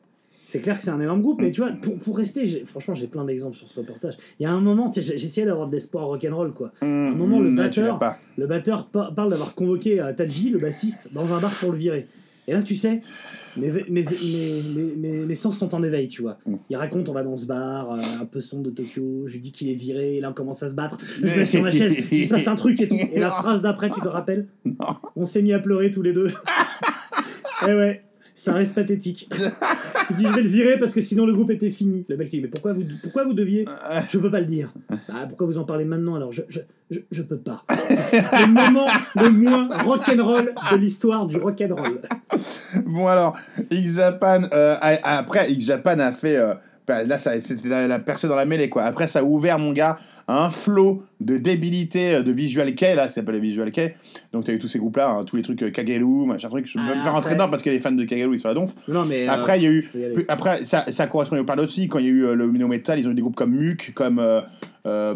C'est clair que c'est un énorme groupe, mais tu vois, pour, pour rester, franchement, j'ai plein d'exemples sur ce reportage. Il y a un moment, j'essayais d'avoir de l'espoir rock'n'roll, quoi. À un moment, le l'as batteur, le batteur pa- parle d'avoir convoqué euh, Tadji, le bassiste, dans un bar pour le virer. Et là, tu sais, mes, mes, mes, mes, mes- mes sens sont en éveil, tu vois. Mm. Il raconte, on va dans ce bar, euh, un peu sombre de Tokyo, je lui dis qu'il est viré, et là, on commence à se battre. Je me mets sur ma chaise, il se passe un truc et tout. Et la phrase d'après, tu te rappelles Non. On s'est mis à pleurer tous les deux. Eh ouais, ça reste pathétique. Il dit je vais le virer parce que sinon le groupe était fini. Le mec il dit mais pourquoi vous, pourquoi vous deviez Je peux pas le dire. Bah, pourquoi vous en parlez maintenant alors? Je, je, je, je peux pas. le moment le moins rock'n'roll de l'histoire du rock'n'roll. Bon alors, X-Japan, euh, a- a- après X-Japan a fait, euh, bah, là c'était la, la percée dans la mêlée quoi. Après ça a ouvert mon gars un flot de débilité euh, de Visual Kei, là ça s'appelle Visual Kei. Donc t'as eu tous ces groupes là, tous les trucs euh, Kagelu, machin truc. Je peux Ah, me faire rentrer dedans parce que les fans de Kagelu ils sont à donf. Non mais euh, Après il y a eu, y après ça, ça correspond au parle aussi quand il y a eu euh, le Mino Metal, ils ont eu des groupes comme Muk, comme euh,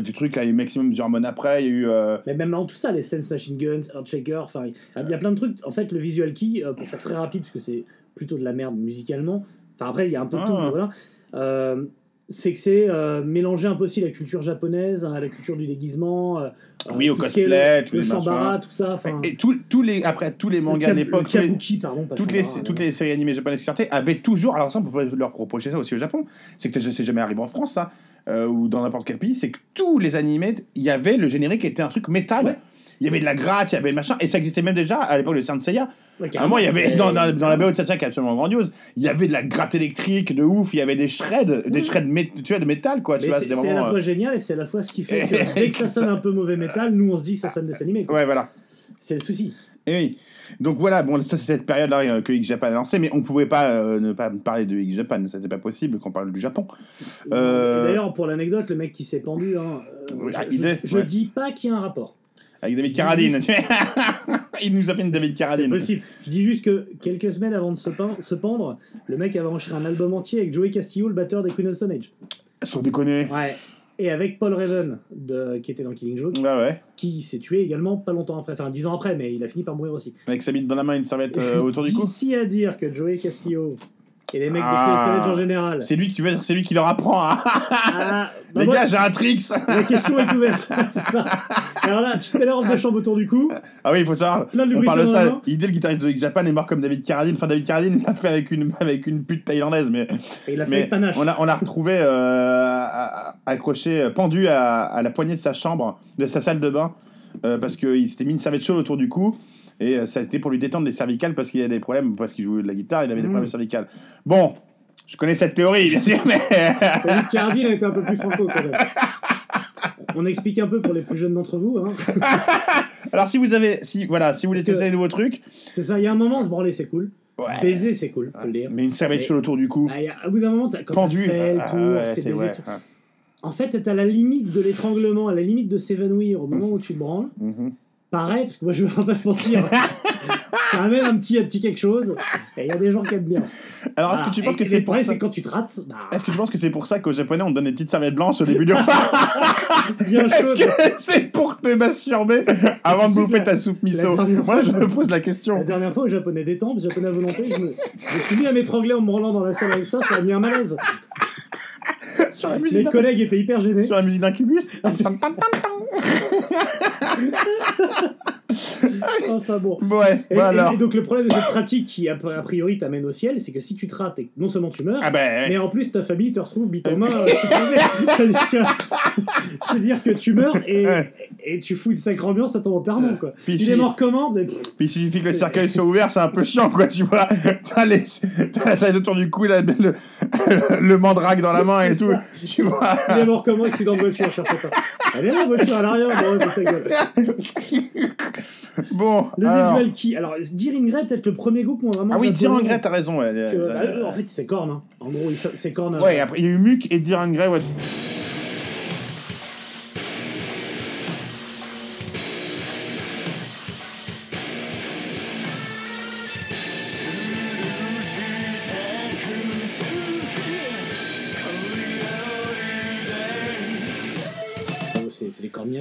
du truc là, il y a eu Maximum German après, il y a eu euh, Mais même dans tout ça, les Sense Machine Guns, Earthshaker, enfin, il y a plein de trucs. En fait, le Visual Key, pour faire très rapide, parce que c'est plutôt de la merde musicalement, enfin après, il y a un peu de tout, Ah. mais voilà. Euh, c'est que c'est euh, mélanger un peu aussi la culture japonaise à la culture du déguisement. euh, Oui, euh, au tout cosplay, le, les shambara, tout ça. et tous les après tous les mangas kab- l'époque, pardon, pas toutes les, toutes les séries animées japonaises qui sortaient avaient toujours, alors ça on peut pas leur reprocher ça aussi au Japon, c'est que c'est jamais arrivé en France ça, euh, ou dans n'importe quel pays, c'est que tous les animés, il y avait le générique qui était un truc métal, Ouais. Il y avait de la gratte, il y avait le machin, et ça existait même déjà à l'époque de Saint Seiya. Ouais, À un moment, il y avait, dans, dans, dans la BO de Saint Seiya qui est absolument grandiose, il y avait de la gratte électrique de ouf, il y avait des shreds, des shreds tu vois, de métal quoi, tu vois, c'est à la fois euh, génial et c'est à la fois ce qui fait que dès que ça sonne un peu mauvais métal, nous on se dit que ça sonne des animés. quoi. Ouais, voilà. C'est le souci. Et oui. Donc voilà, bon, ça c'est cette période-là euh, que X-Japan a lancé, mais on pouvait pas euh, ne pas parler de X-Japan, c'était pas possible qu'on parle du Japon. Euh, D'ailleurs, pour l'anecdote, le mec qui s'est pendu, hein, euh, je, je- idée, je ouais. dis pas qu'il y a un rapport. Avec David Carradine. Il nous a fait une David C'est Carradine. possible. Je dis juste que quelques semaines avant de se, pendre, le mec avait enregistré un album entier avec Joey Castillo, le batteur des Queen of Stone Age. Sans déconner. Ouais. Et avec Paul Raven, de, qui était dans Killing Joke, Ouais, ouais. qui s'est tué également pas longtemps après, enfin dix ans après, mais il a fini par mourir aussi. Avec sa bite dans la main et une serviette euh, autour du cou. D'ici à dire que Joey Castillo et les mecs de Ah. Queen of Stone Age en général. C'est lui, qui- tu veux c'est lui qui leur apprend. hein. Ah, bah Les moi- gars, j'ai un tricks. La question est ouverte. Alors là, tu fais la robe de chambre autour du cou. Ah oui, il faut savoir. Plein de On parle de ça. Idée, le guitariste de X-Japan est mort comme David Carradine. Enfin, David Carradine l'a fait avec une, avec une pute thaïlandaise, mais. Et il a fait Mais le panache. on l'a on l'a retrouvé euh, à- à- accroché, euh, pendu à, à la poignée de sa chambre, de sa salle de bain, euh, parce qu'il s'était mis une serviette chaude autour du cou. Et euh, ça a été pour lui détendre les cervicales parce qu'il a des problèmes, parce qu'il jouait de la guitare, il avait des Mm. problèmes cervicales. Bon, je connais cette théorie, bien sûr, mais. David Carradine a été un peu plus franco quand même. On explique un peu pour les plus jeunes d'entre vous. Hein. Alors, si vous avez. Si, voilà, si vous voulez tester des nouveaux trucs. C'est ça, il y a un moment, se branler, c'est cool. Ouais. Baiser, c'est cool, le dire. Mais une serviette chaude autour du cou. Ah, a- au bout d'un moment, t'as- pendu. Ah, ouais, ouais, ouais. En fait, t'es à la limite de l'étranglement, à la limite de s'évanouir au moment où tu te branles. Mhm. Pareil, parce que moi, je vais pas se mentir. ça amène un petit, un petit quelque chose. Et il y a des gens qui aiment bien. Alors, est-ce que tu penses que c'est pour ça quand tu te rates, bah, Est-ce que tu penses que c'est pour ça qu'aux Japonais on donne des petites serviettes blanches au début du repas bien Est-ce que c'est pour te masturber avant de bouffer ta soupe miso Moi je me pose la question. La dernière fois, au japonais détente, japonais à volonté, je me, je me suis mis à m'étrangler en me branlant dans la salle avec ça, ça a mis un malaise. Sur la Mes musique d'un- collègues étaient hyper gênés. sur la musique d'Incubus Enfin bon. Ouais, Et, bon et- alors. et donc le problème de cette pratique qui a, a priori t'amène au ciel, c'est que si tu te rates, et- non seulement tu meurs, Ah ben. mais en plus ta famille te retrouve bite en main. euh, C'est-à-dire que, tu meurs et, Ouais. et tu fous une sacrée ambiance à ton enterrement. Quoi. Puis Il si- est mort comment Mais- Puis il suffit que le cercueil soit ouvert, c'est un peu chiant quoi, tu vois. T'as les... la salle autour du cou, là, le... le mandrake dans la main et tout. Tu vois. Il est mort comment Accident de voiture, cherchez pas. Elle est là, la voiture à l'arrière, bon, ta gueule. Bon, Le alors. visual qui. Alors, Dire Ingrid, peut-être le premier groupe où on vraiment. Ah oui, japonais Dirangret, t'as raison. Ouais, que- Euh, bah, eux, en fait, c'est Korn. Hein. En gros, c'est Korn. euh, Ouais, après il y a eu Muc et Dirangret, ouais. c'est c'est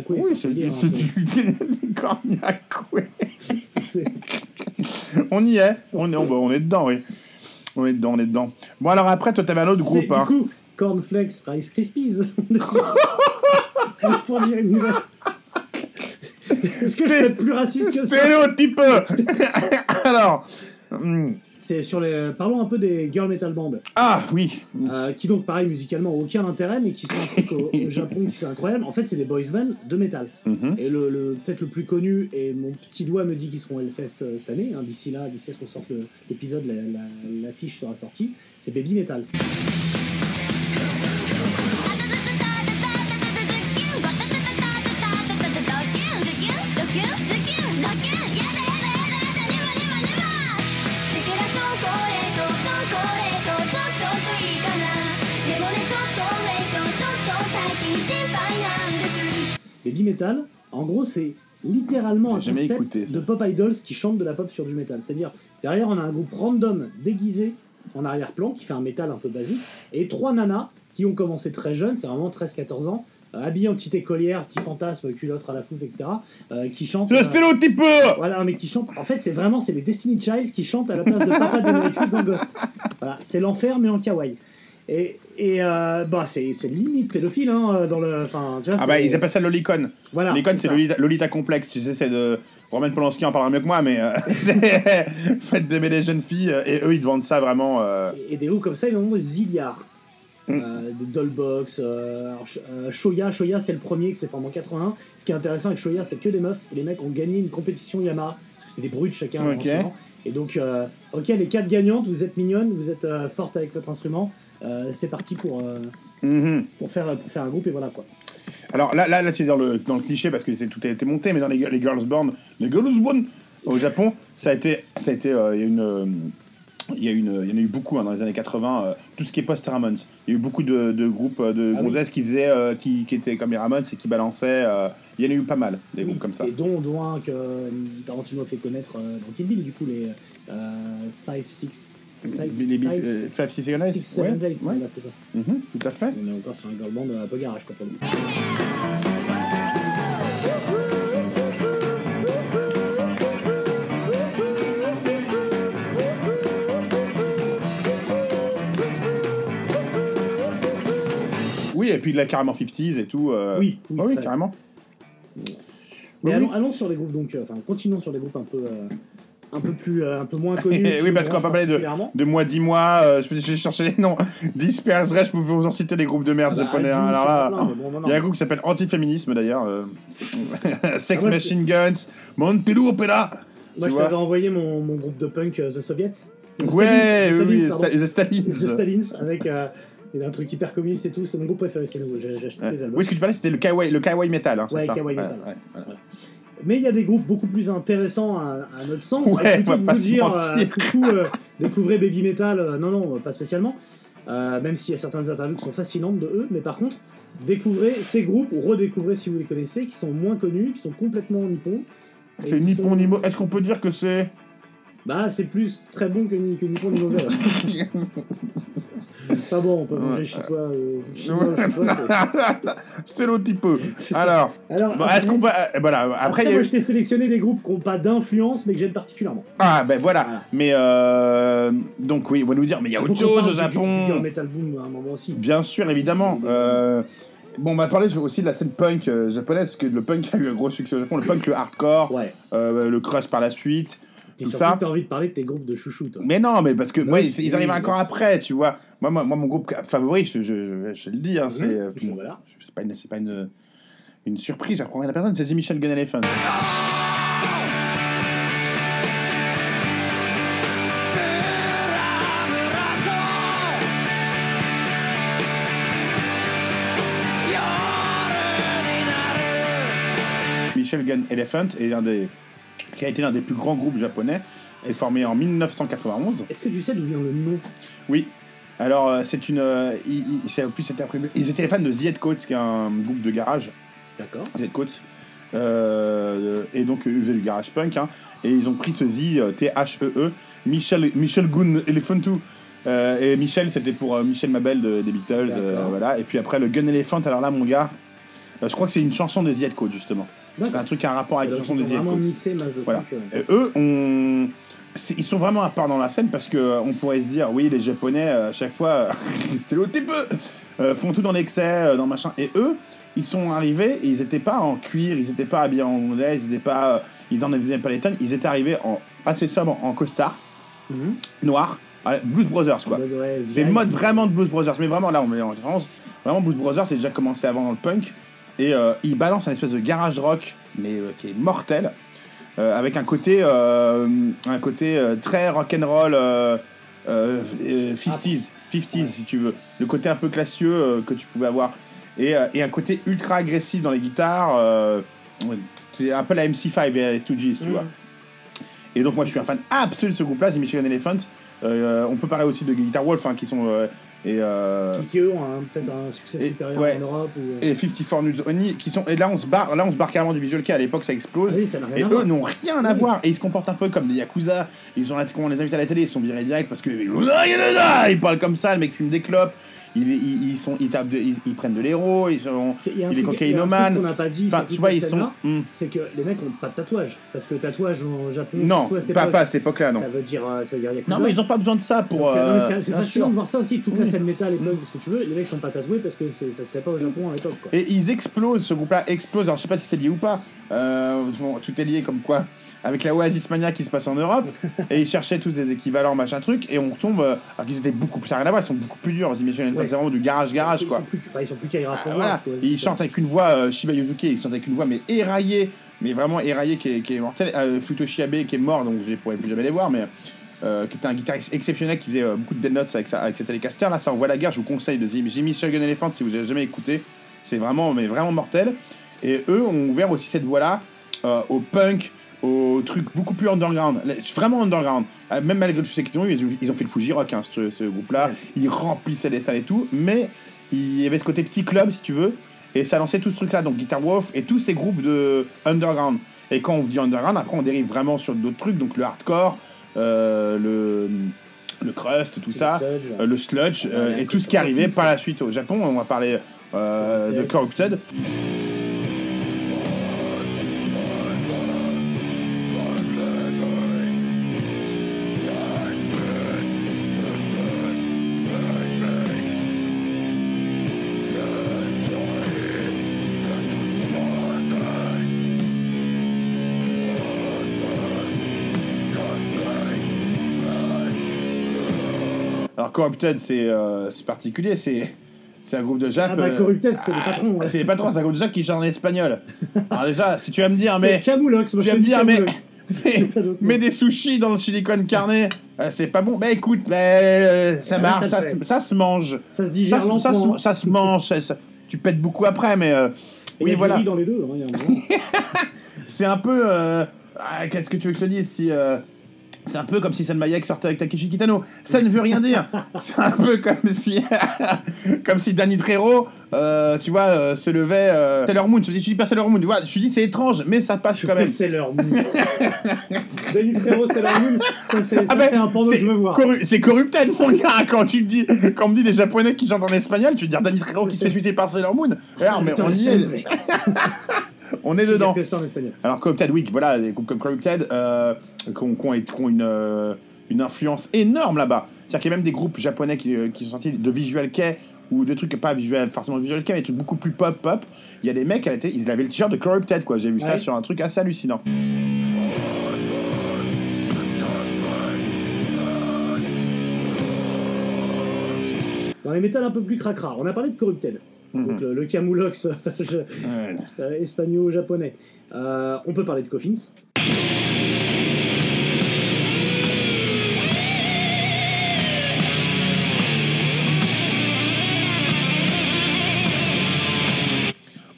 Oui, c'est du. C'est- On y est, on est, on, on est dedans, oui. On est dedans, on est dedans. Bon, alors après, toi, t'avais un autre groupe, hein. Du coup, Cornflakes Rice Krispies. Pour dire une nouvelle. Est-ce que je peux être plus raciste que ça Stéréotype Alors, hmm, C'est sur les. Parlons un peu des girl metal bands, ah oui, euh, qui donc pareil musicalement aucun intérêt, mais qui sont un truc au, au Japon qui sont incroyables. En fait, c'est des boys bands de métal. Mhm. Et le, le- peut-être le plus connu, et mon petit doigt me dit qu'ils seront Hellfest euh, cette année. hein, d'ici là, d'ici à ce qu'on sorte l'épisode, la, la- l'affiche sera sortie. C'est Baby Metal. Baby Metal, en gros, c'est littéralement un concept écouté, de pop idols qui chantent de la pop sur du métal. C'est-à-dire, derrière, on a un groupe random déguisé en arrière-plan qui fait un métal un peu basique, et trois nanas qui ont commencé très jeunes, c'est vraiment 13-14 ans, euh, habillées en petite écolière, petit fantasme, culotte à la fouf, etc., euh, qui chantent. le euh, stéréotype voilà, mais qui chantent. En fait, c'est vraiment c'est les Destiny Child qui chantent à la place de Papa Demeritude dans Ghost. Voilà, c'est l'enfer mais en kawaii. Et, et euh, bah c'est limite pédophile hein, dans le. Enfin, tu vois. Ah bah, ils appellent ça l'Olicon. Voilà. L'Olicon, c'est. Lolita, complexe, tu sais, c'est de... Roman Polanski en parlera mieux que moi, mais euh, c'est... Faites d'aimer les jeunes filles, euh, et eux, ils te vendent ça vraiment... euh, Et des groupes comme ça, ils ont des zilliards. Mm. Euh, des Dollbox, euh, Sh- euh, Shoya, Shoya c'est le premier qui s'est formé en 81. Ce qui est intéressant avec Shoya, c'est que des meufs. Et les mecs ont gagné une compétition Yamaha. C'était des bruits de chacun. Instrument. Et donc, euh, ok, les quatre gagnantes, vous êtes mignonnes, vous êtes euh, fortes avec votre instrument. Euh, c'est parti pour, euh, mhm. pour, faire, pour faire un groupe et voilà quoi. Alors là, là, là tu es dans le, dans le cliché parce que tout a été monté, mais dans les, les Girls Born, les Girls Born au Japon, ça a été, ça a été, euh, il y a une, euh, il y a une, il y en a eu beaucoup hein, dans les années 80. euh, tout ce qui est post Ramones, il y a eu beaucoup de, de groupes de Ah oui. gonzesses qui faisaient, euh, qui, qui étaient comme les Ramones et qui balançaient. euh, il y en a eu pas mal des groupes comme ça. Et dont, dont un que Tarantino fait connaître dans Kill Bill, du coup, les 5, 6, Les, les, euh, Five, Six, Eight, 6, 7, ouais, 8, ouais. voilà, c'est ça. Mhm, tout à fait. On est encore sur un girl band un peu garage, quoi, pour coup. Oui, et puis là carrément 50s et tout. euh, Oui, oui, ah oui, carrément. Mais Oui, allons, allons sur les groupes, donc, euh, enfin, continuons sur les groupes un peu, euh, un peu plus, euh, un peu moins connus. qui oui, parce qu'on va pas parler de, de mois, 10 mois. euh, je vais chercher les noms. Disperse, je peux vous en citer des groupes de merde Ah bah, hein. Alors là, plein, mais bon, non, non. il y a un groupe qui s'appelle Antiféminisme d'ailleurs. euh, Sex Ah, moi, Machine Guns, Montelou Opera. Moi, je t'avais envoyé mon, mon groupe de punk, euh, The Soviets. The Ouais, Stalins, oui, The oui, Stalins, The Stalins. The Stalins, avec euh, il y a un truc hyper communiste et tout. C'est mon groupe préféré, c'est nouveau. J'ai acheté Ouais. les albums. Oui, ce que tu parlais, c'était le kawaii, le kawaii metal. Hein, c'est Ouais, ça kawaii metal. ouais, voilà. Mais il y a des groupes beaucoup plus intéressants à, à notre sens. Ouais, plutôt on va que pas vous se dire, euh, coucou, euh, découvrez Baby Metal. euh, non, non, pas spécialement. Euh, même s'il y a certaines interviews qui sont fascinantes de eux. Mais par contre, découvrez ces groupes, ou redécouvrez si vous les connaissez, qui sont moins connus, qui sont complètement nippons. C'est Nippon sont- Nimo. Est-ce qu'on peut dire que c'est. Bah, c'est plus très bon que, que Nippon ni mauvais. pas bon, on peut manger chinois, euh, Stéréotypeux. Alors, Alors, bon, est-ce qu'on peut. euh, Voilà, après, Après, il y a moi, eu- je t'ai sélectionné des groupes qui n'ont pas d'influence, mais que j'aime particulièrement. Ah, ben voilà. Voilà. Mais euh, donc, oui, on va nous dire, mais il y a autre chose au du- du- du girl Japon. metal boom à un moment aussi. Bien sûr, évidemment. Euh, bon, on va parler aussi de la scène punk euh, japonaise, parce que le punk a eu un gros succès au Japon. Le punk, le hardcore, Ouais. euh, le crust par la suite. Et tout ça. t'as envie de parler de tes groupes de chouchous, toi. Mais non, mais parce que Ouais, moi, ils, arrivent oui, encore oui. après, tu vois. Moi, moi, moi, mon groupe favori, je, je, je, je le dis, hein, c'est. euh, voilà. c'est pas une, c'est pas une, une surprise, j'apprends rien à personne, c'est The Michel Gun Elephant. Michel Gun Elephant est un des, qui a été l'un des plus grands groupes japonais, est formé en 1991. Est-ce que tu sais d'où vient le nom? Oui. Alors, euh, c'est une. euh, ils, ils- c'est- en plus, ils étaient les fans de The Head Coats, qui est un groupe de garage. D'accord. The Head Coats. Euh, et donc, ils faisaient du garage punk. hein, et ils ont pris ce Z, euh, T-H-E-E, Michel, Michel Gun Elephant 2. Euh, et Michel, c'était pour euh, Michel Mabel de- des Beatles. euh, voilà. Et puis après, le Gun Elephant, alors là, mon gars, Euh, je crois que c'est une chanson des Ziet Code, justement. C'est un truc à un rapport avec la chanson des vraiment mixé Voilà. Et eux, on... ils sont vraiment à part dans la scène parce que euh, pourrait se dire, oui, les Japonais, euh, à chaque fois, euh, font tout dans l'excès, dans machin. Et eux, ils sont arrivés, et ils étaient pas en cuir, ils étaient pas habillés en mondaie, ils étaient pas, ils en faisaient pas les tonnes, ils étaient arrivés en assez sobre, en costard, Mhm. noir, Blues Brothers, quoi. C'est le mode vraiment de Blues Brothers. Mais vraiment, là, on met en référence. Vraiment, Blues Brothers, c'est déjà commencé avant dans le punk. Et euh, il balance un espèce de garage rock, mais euh, qui est mortel. euh, avec un côté, euh, un côté très rock'n'roll euh, euh, euh, 50s, 50s si tu veux. Le côté un peu classieux que tu pouvais avoir. Et, et un côté ultra agressif dans les guitares. c'est un peu la MC5 et les Stooges, tu Mhm. vois. Et donc, moi, je suis un fan absolu de ce groupe-là, The Michigan Elephant. On peut parler aussi de Guitar Wolf, hein, qui sont. Et, euh, Qui eux ont peut-être un succès Et- supérieur ouais. en Europe. Ou... euh, et 54 News Only, qui sont. Et là, on se barre, là, on se barre carrément du visual kei. À l'époque, ça explose. Ah oui, ça Et eux n'ont rien à Oui. voir. Et ils se comportent un peu comme des Yakuza. Ils ont, quand on les invite à la télé, ils sont virés direct parce que. Ils parlent comme ça, le mec fume des clopes. Ils, ils, ils sont, ils, tapent de- ils, ils prennent de l'héros. Ils sont. Est il y a un truc cocaïnomane. qu'on n'a pas dit Enfin, tu vois, ils sont. Hmm. C'est que les mecs ont pas de tatouage. Parce que tatouage au Japon, Non, à cette pas, pas à cette époque-là, non. ça veut dire, euh, ça veut dire. Non, mais ils ont pas besoin de ça pour. Euh, euh, c'est- fascinant sûr. de voir ça aussi, toute la scène métal, les bugs, ce que tu veux. Les mecs sont pas tatoués parce que ça se fait pas au Japon à l'époque. Et ils explosent, ce groupe-là explose. Alors je sais pas si c'est lié ou pas. Euh, tout est lié comme quoi avec la Oasis Mania qui se passe en Europe. et ils cherchaient tous des équivalents, machin truc. Et on tombe. euh, alors qu'ils étaient beaucoup plus. Ça n'a rien à voir, ils sont beaucoup plus durs. Vous imaginez, Ouais. c'est vraiment du garage-garage ils quoi. Sont plus, bah, ils sont plus Ah, voilà. Et ils chantent avec une voix, euh, Shiba Yuzuki, ils chantent avec une voix mais éraillée, mais vraiment éraillée qui est, qui est mortelle. Euh, Futoshi Abe qui est mort, donc je ne pourrais plus jamais les voir, mais euh, qui était un guitariste exceptionnel qui faisait euh, beaucoup de dead notes avec, sa, avec ses télécasters. Là, ça envoie la guerre, je vous conseille de Jimmy Shogun Elephant si vous n'avez jamais écouté. C'est vraiment, mais vraiment mortel. Et eux ont ouvert aussi cette voie-là euh, au punk, au truc beaucoup plus underground, vraiment underground. Euh, même malgré le succès qu'ils ont eu, ils ont, fait le Fuji Rock, hein, ce, ce groupe-là. Ils remplissaient les salles et tout, mais il y avait ce côté petit club, si tu veux, et ça lançait tout ce truc-là, donc Guitar Wolf et tous ces groupes de underground. Et quand on dit underground, après on dérive vraiment sur d'autres trucs, donc le hardcore, euh, le, le crust, tout ça, Le sludge. euh, le sludge, euh, et tout ce qui Corrupted, arrivait par la suite au Japon. On va parler euh, de Corrupted. Corrupted, c'est euh, c'est particulier, c'est c'est un groupe de Jap. Ah bah, euh, Corrupted, c'est les patrons. ouais. c'est les patrons, c'est un groupe de Jap qui chante en espagnol. Alors déjà, si tu vas me dire, mais C'est Camoulox, moi tu je vas me dis dire, mais, Camoulox. mais, des sushis dans le silicone carné, euh, c'est pas bon. Bah écoute, bah, euh, ça Ah, marche, ça se- ça se mange. Ça se Ça, digère se- ça, lentement. se- ça se mange. ça- ça- tu pètes beaucoup après, mais euh, Et il y oui, du voilà. riz dans les deux. hein, il y a un moment. C'est un peu. euh, ah, Qu'est-ce que tu veux que je te dise si. euh, c'est un peu comme si Salma Hayek sortait avec Takeshi Kitano. Ça ne veut rien dire. C'est un peu comme si, comme si Danny Trejo, euh, tu vois, euh, se levait. Euh, Sailor Moon. Je te dis, je dis pas Sailor Moon. Tu vois, je dis, c'est étrange, mais ça passe quand même. C'est leur Moon. Danny Trejo, leur Moon. Ça, c'est Ah ben, c'est un porno que je veux voir. corru- c'est corrupted, mon gars. Quand tu me dis, quand on me dit des Japonais qui chantent en espagnol, tu veux dire Danny Trejo qui se fait suicider par Sailor Moon. Alors, mais on y est, on est dedans. que ça en espagnol. Alors Corrupted, oui, voilà, des groupes comme Corrupted euh, qui ont, une, euh, une influence énorme là-bas. C'est-à-dire qu'il y a même des groupes japonais qui, euh, qui sont sortis de Visual Kei ou de trucs pas visual, forcément Visual Kei, mais des trucs beaucoup plus pop pop. Il y a des mecs, elle était- ils avaient le t-shirt de Corrupted, quoi. J'ai vu ça sur un truc assez hallucinant. Dans les métals un peu plus cracra, on a parlé de Corrupted. Donc Mhm. le, le Camoulox Ouais. euh, espagnol-japonais. Euh, on peut parler de Coffins.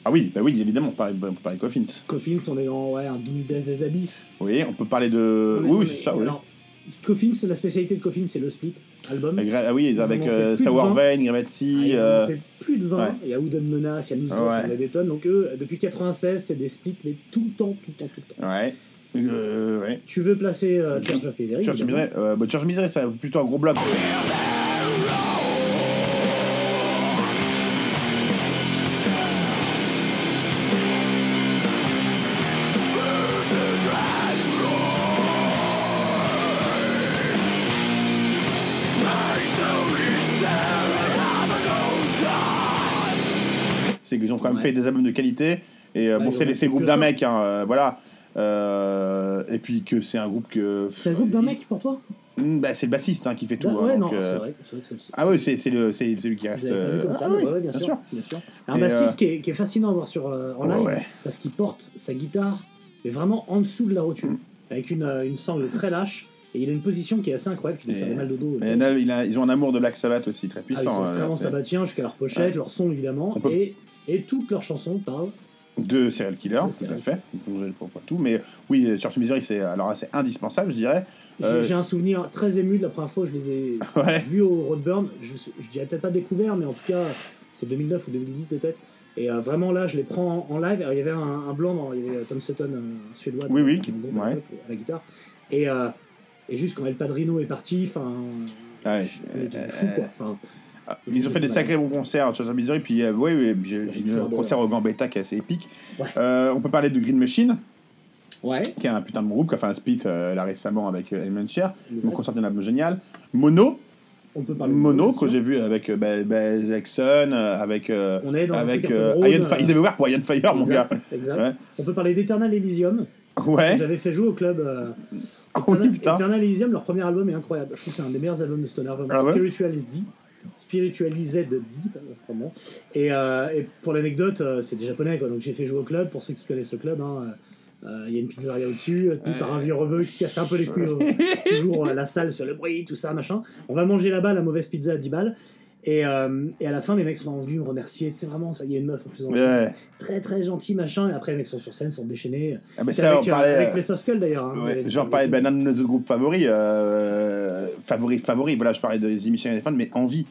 Ah oui, bah oui, évidemment, on peut parler de Coffins. Coffins, on est dans ouais, un Doom des abysses. Oui, on peut parler de. On oui, oui, est- c'est ça, oui. alors, Coffins, la spécialité de Coffins, c'est le split album. Ah oui, Ils avec euh, Sour 20. Vein, Gravity. Ah, ils euh, ont fait plus de 20. ouais. Il y a Wooden Menace, il y a Newsbox, Ouais. il y en a des tonnes. Donc eux, depuis 96, c'est des splits les tout le temps, tout le temps, tout le temps. Ouais. Euh, ouais. Tu veux placer euh, Church of Misery Church évidemment. Misery, bah, Church Misery, c'est plutôt un gros bloc. Ouais. fait des albums de qualité. Et euh, Ouais, bon, c'est les- c'est le fait groupe que d'un mec, hein, euh, voilà. Euh, et puis que c'est un groupe que. C'est le groupe d'un mec pour toi? Hmm, bah, c'est le bassiste hein, qui fait tout. Ouais, hein, ouais, donc, non, euh, c'est vrai. c'est vrai que c'est- Ah oui, c'est c'est le- c'est celui qui reste. Euh, ça, ah oui, ouais, bien, bien sûr, bien sûr. Un bassiste euh, qui, est, qui est fascinant à voir sur, euh, en live ouais. parce qu'il porte sa guitare mais vraiment en dessous de la rotule avec une, euh, une sangle très lâche et il a une position qui est assez incroyable qui lui fait mal de dos. Là, il a- ils ont un amour de Black Sabbath aussi très Ah, ils puissant. sont hein, extrêmement c'est- sabbatiens jusqu'à leur pochette, Ouais. leur son évidemment peut- et, et toutes leurs chansons parlent. de serial killer, De tout à fait. Je- pour- pour tout, mais oui, Church Misery, c'est alors c'est indispensable, je dirais. J'ai Euh, j'ai un souvenir très ému de la première fois que je les ai Ouais. vus au Roadburn. Je, je dirais peut-être pas découvert, mais en tout cas, c'est 2009 ou 2010 de tête. Et euh, vraiment là, je les prends en, en live. Alors, il y avait un, un blanc, dans, il y avait Tom Sutton, un suédois, Oui, oui, groupe à ouais. l'époque, à la guitare. Et, euh, et juste quand El Padrino est parti, enfin, ouais, euh, fou quoi. Enfin, Ah, Ils ont fait des sacrés bons concerts, Church of Misery, puis euh, ouais, ouais, j'ai un concert au Gambetta qui est assez épique. Ouais. Euh, on peut parler de Green Machine, ouais. qui est un putain de groupe, qui a fait un split euh, là récemment avec Elman Cher. exact. Donc, concert d'un album génial. Mono, On peut parler Mono, que j'ai vu avec bah, bah, Jackson, euh, avec. euh, On est dans avec euh, Iron Fi- euh, Ils avaient ouvert pour Iron Fire, mon gars. Exact, exact. Ouais. On peut parler d'Eternal Elysium. Ouais. J'avais fait jouer au club. euh, oui, Eternal. Eternal Elysium, leur premier album est incroyable. Je trouve que c'est un des meilleurs albums de Stoner. Ah ouais Spiritualis D. Et, euh, et pour l'anecdote, euh, c'est des japonais, quoi. Donc j'ai fait jouer au club. Pour ceux qui connaissent le club, hein, euh, il y a une pizzeria au-dessus, par un vieux reveux qui casse un peu les couilles. toujours la salle sur le bruit, tout ça, machin. On va manger là-bas la mauvaise pizza à 10 balles. Et, euh, et à la fin, les mecs sont venus me remercier. C'est vraiment ça. Il y a une meuf en plus en Ouais. très très gentil machin et après les mecs sont sur scène sont déchaînés Ah, mais ça, avec, on euh, parlait. avec euh, les Soskull d'ailleurs hein. Ouais, j'en parlais ben, d'un de nos groupes favoris, euh, favoris, favoris, voilà, je parlais de The Mission Elephant, mais Envie.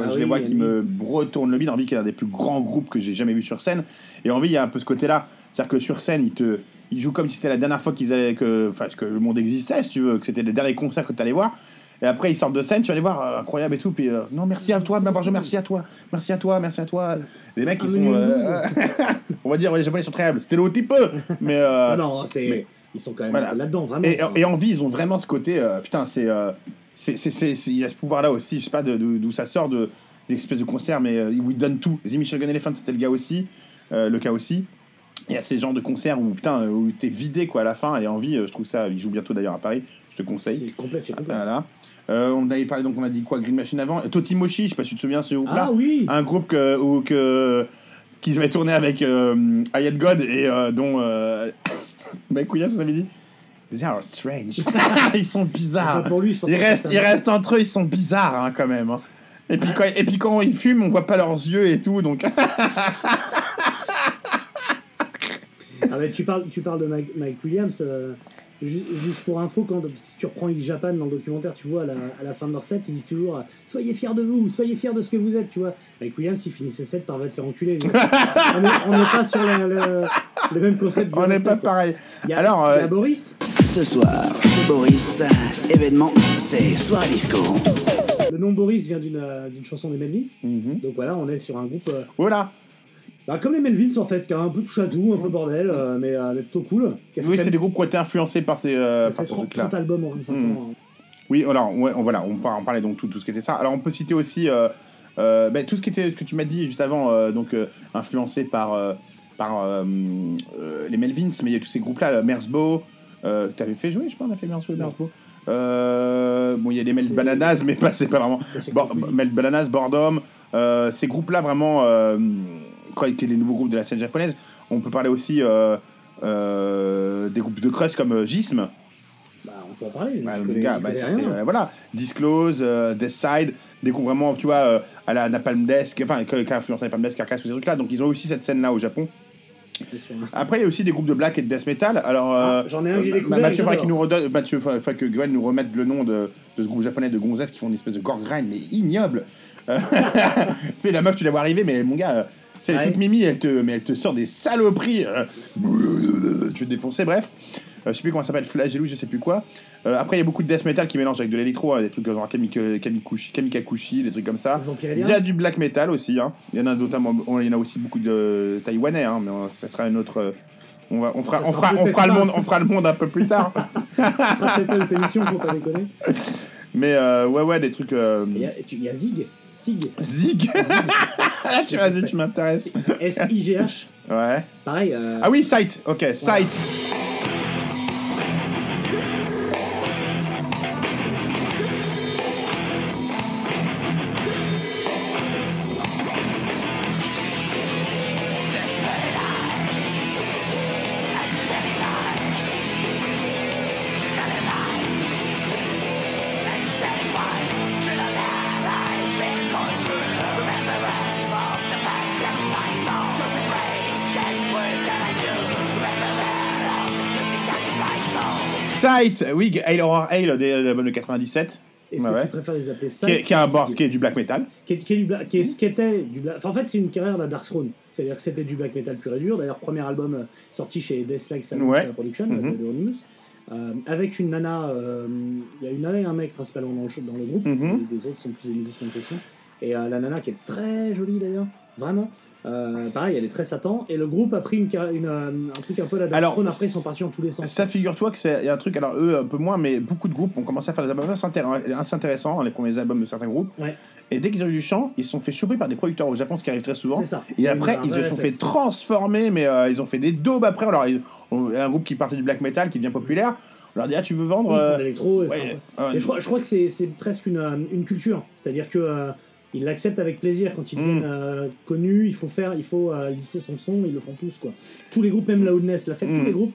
Ah je les vois, qui me retourne le bide. Envie, qui est l'un des plus grands groupes que j'ai jamais vu sur scène. Et Envie, il y a un peu ce côté-là. C'est-à-dire que sur scène, ils, te, ils jouent comme si c'était la dernière fois qu'ils avaient, que, que le monde existait, si tu veux, que c'était les derniers concerts que tu allais voir. Et après, ils sortent de scène, tu vas les voir, euh, incroyable et tout. Puis, euh, non, merci à toi, Barjo, merci à toi, merci à toi, merci à toi. Les mecs, ils Ah, sont. mais euh, on va dire, ouais, les Japonais sont très humbles. Stéréotypes, mais. euh, Ah non c'est mais- ils sont quand même Voilà. là-dedans vraiment et, et Envie, ils ont vraiment ce côté. putain, c'est. Euh, c'est- Il y a ce pouvoir-là aussi, je sais pas d'où ça sort, de, des espèces de concerts, mais euh, où ils donnent tout. The Michel Gun Elephant, c'était le, gars aussi, euh, le cas aussi. Il y a ces genres de concerts où, putain, euh, où t'es vidé quoi, à la fin, et Envie, euh, je trouve ça. Ils jouent bientôt d'ailleurs à Paris, je te conseille. c'est complet c'est complet Voilà. Euh, on avait parlé, donc on a dit quoi Green Machine avant. Totimoshi, je sais pas si tu te souviens, ce groupe-là. ah oui Un groupe que, où, que, qui devait tourner avec euh, Ayat God et euh, dont. Euh, ben, Kouya, vous avez dit They are strange. ils sont bizarres. Pour lui Ils restent, ils restent entre eux, ils sont bizarres hein, quand même. hein. Et puis, quand, et puis quand ils fument, on voit pas leurs yeux et tout, donc. Ah ouais, tu parles tu parles de Mike, Mike Williams euh, juste pour info quand tu reprends X Japan dans le documentaire tu vois à la, à la fin de leur set ils disent toujours euh, soyez fiers de vous soyez fiers de ce que vous êtes tu vois Mike Williams il finit ses sets par va te faire enculer Donc, on n'est pas sur le, le- le même concept du on n'est pas quoi. pareil. Il y a, Alors, il y a euh, Boris Ce soir, chez Boris, événement, c'est soirée disco. Le nom Boris vient d'une euh, d'une chanson des Melvins. Mhm. Donc voilà, on est sur un groupe euh, Voilà. Bah, comme les Melvins en fait, qui a un peu touche à tout, un peu bordel, euh, mais, euh, mais plutôt cool. Oui, c'est des groupes qui ont été influencés par ces, euh, qui a par fait ce 30, truc-là. 30 albums en 25 ans. hein. Oui, alors, ouais, on, voilà, on, on parlait donc tout, tout ce qui était ça. Alors, on peut citer aussi euh, ben, tout ce, qui était, ce que tu m'as dit juste avant, donc influencé par, par les Melvins, mais il y a tous ces groupes-là, Mersbo, euh, tu avais fait jouer, je pense, on a fait Mersbo, Mersbo. Euh, bon, il y a les Mel Bananas, mais pas, c'est pas vraiment. Bor-. Mel Bananas, Boredom, ces groupes-là vraiment, euh, étaient les nouveaux groupes de la scène japonaise. On peut parler aussi euh, euh, des groupes de crust comme euh, Gism, Bah, on peut en parler. bah, le gars, bah, ça, euh, voilà, Disclose, euh, Death Side, des groupes vraiment, tu vois, euh, à la Napalm Desk, enfin, qui a influencé Napalm Desk, Carcass, tous ces trucs-là. Donc, ils ont aussi cette scène-là au Japon. Sûr. Après, il y a aussi des groupes de black et de death metal. Alors, Ah, euh, J'en ai un que j'ai euh, découvert. et Mathieu, faudrait j'adore. qu'il nous redonne, Mathieu, faudrait que Gwen nous remette le nom de, de ce groupe japonais de gonzesses qui font une espèce de gore grind, mais ignoble. Euh, tu sais, la meuf, tu la vois arriver, mais mon gars, euh, c'est Ouais. toute mimi, elle te, mais elle te sort des saloperies. euh, tu veux te défoncer, bref. je sais plus comment ça s'appelle, Flagellus, je sais plus quoi. Euh, après, il y a beaucoup de death metal qui mélange avec de l'électro, hein, des trucs genre Kamik- Kamikushi, Kamikakushi, des trucs comme ça. Il y a du black metal aussi. Hein. Il y en a notamment, il y en a aussi beaucoup de taïwanais, hein, mais euh, ça sera une autre. euh, On, va, on, fera, Ça on, fera, on, fera le monde, on fera le monde un peu plus tard. Ça sera peut-être notre émission, faut pas déconner. Mais euh, ouais, ouais, des trucs. euh, Il y y a Zig. Sig. Zig Là, tu vas-y, tu m'intéresses. S-I-G-H. Ouais. Pareil. euh, Ah oui, Sight, ok, Sight. Sight, oui, Hail Horror Hail, l'album de 97. Est-ce Ouais, que ouais. tu préfères les appeler ça Qui est, qui est un bar, qui est du black metal. qui est, qui est du black, qui est- ce qui était du black. enfin, en fait, c'est une carrière de Dark Throne. C'est-à-dire que c'était du black metal pur et dur. D'ailleurs, premier album euh, sorti chez Deathlike Ouais. Production Mhm. euh, de. Euh, avec une nana, euh, il y a une nana et un mec principalement dans le, show- dans le groupe. Mhm. Les, les autres sont plus des musiciens de session. Et euh, la nana qui est très jolie d'ailleurs, vraiment. Euh, pareil, elle est très Satan. Et le groupe a pris une, une, euh, un truc un peu la Alors. Après, ils sont partis en tous les sens. Ça, figure-toi que c'est il y a un truc, alors eux un peu moins, mais beaucoup de groupes ont commencé à faire des albums assez intér- assez intéressants, hein, les premiers albums de certains groupes. Ouais. Et dès qu'ils ont eu du chant, ils se sont fait choper par des producteurs au Japon, ce qui arrive très souvent. C'est ça. Et après, ils se sont fait transformer, mais euh, ils ont fait des daubes après. Alors, ils- on- un groupe qui partait du black metal, qui devient populaire, on leur dit Ah, tu veux vendre euh, et ouais, c'est euh, je crois, je crois que c'est c'est presque une, une culture. C'est-à-dire que euh, ils l'acceptent avec plaisir quand ils Mm. deviennent euh, connus. Il faut faire, il faut euh, lisser son son. Ils le font tous quoi. Tous les groupes, même Loudness l'a fait. Mm. Tous les groupes.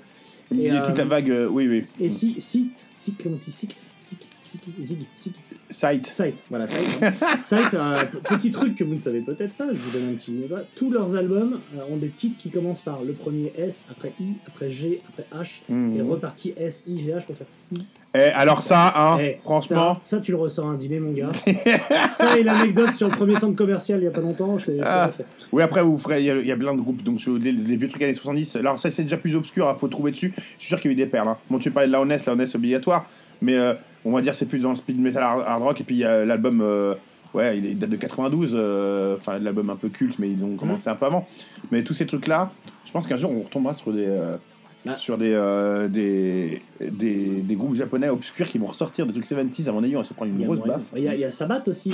il y a toute la euh, vague, euh, oui, oui. Et si, si, si, comment on dit, si, si, si, zig, si, Sight. Sight, voilà, Sight. hein. P- petit truc que vous ne savez peut-être pas, je vous donne un petit débat. Tous leurs albums euh, ont des titres qui commencent par le premier S, après I, après G, après H, Mhm. et reparti S, I, G, H pour faire si. Et alors ça, hein, Eh, franchement. Ça, ça, tu le ressors à un dîner, mon gars. ça et l'anecdote sur le premier centre commercial il y a pas longtemps, je Ah. Oui, après, vous ferez, il y, a- il y a plein de groupes, donc je, les, les vieux trucs années 70. Alors, ça, c'est déjà plus obscur, il faut trouver dessus. Je suis sûr qu'il y a eu des perles. Hein. Bon, tu parlais de la Honest, la Honest obligatoire, mais euh, on va dire c'est plus dans le speed metal hard, rock. Et puis, il y a l'album, euh, ouais, il, date de 92, euh, enfin, l'album un peu culte, mais ils ont commencé un peu avant. Mais tous ces trucs-là, je pense qu'un jour, on retombera sur des. euh, sur des, des, des, des groupes japonais obscurs qui vont ressortir des trucs 70 à mon avis on va se prendre une grosse baffe Il y a, il y a Sabat aussi.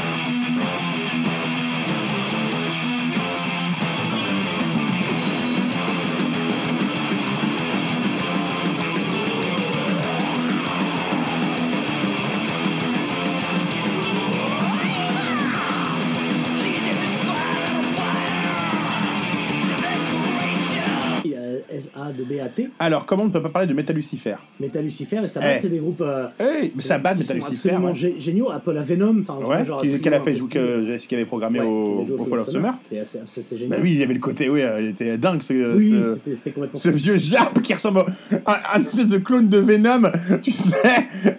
Alors comment on ne peut pas parler de Metal Lucifer? Metal Lucifer et Sabat, Eh. c'est des groupes. euh, hey, mais ça bat qui Metal Lucifer absolument ouais. gé- géniaux. Apple à Venom, enfin, Ouais, genre, qui, qu'elle a fait que ce qu'il avait programmé Ouais, au, Fall of Summer. C'est c'est Bah génial. oui, il y avait le côté, oui, il était dingue ce, Oui, ce, c'était- c'était complètement ce fou. vieux Jap qui ressemble à un espèce de clone de Venom, tu sais,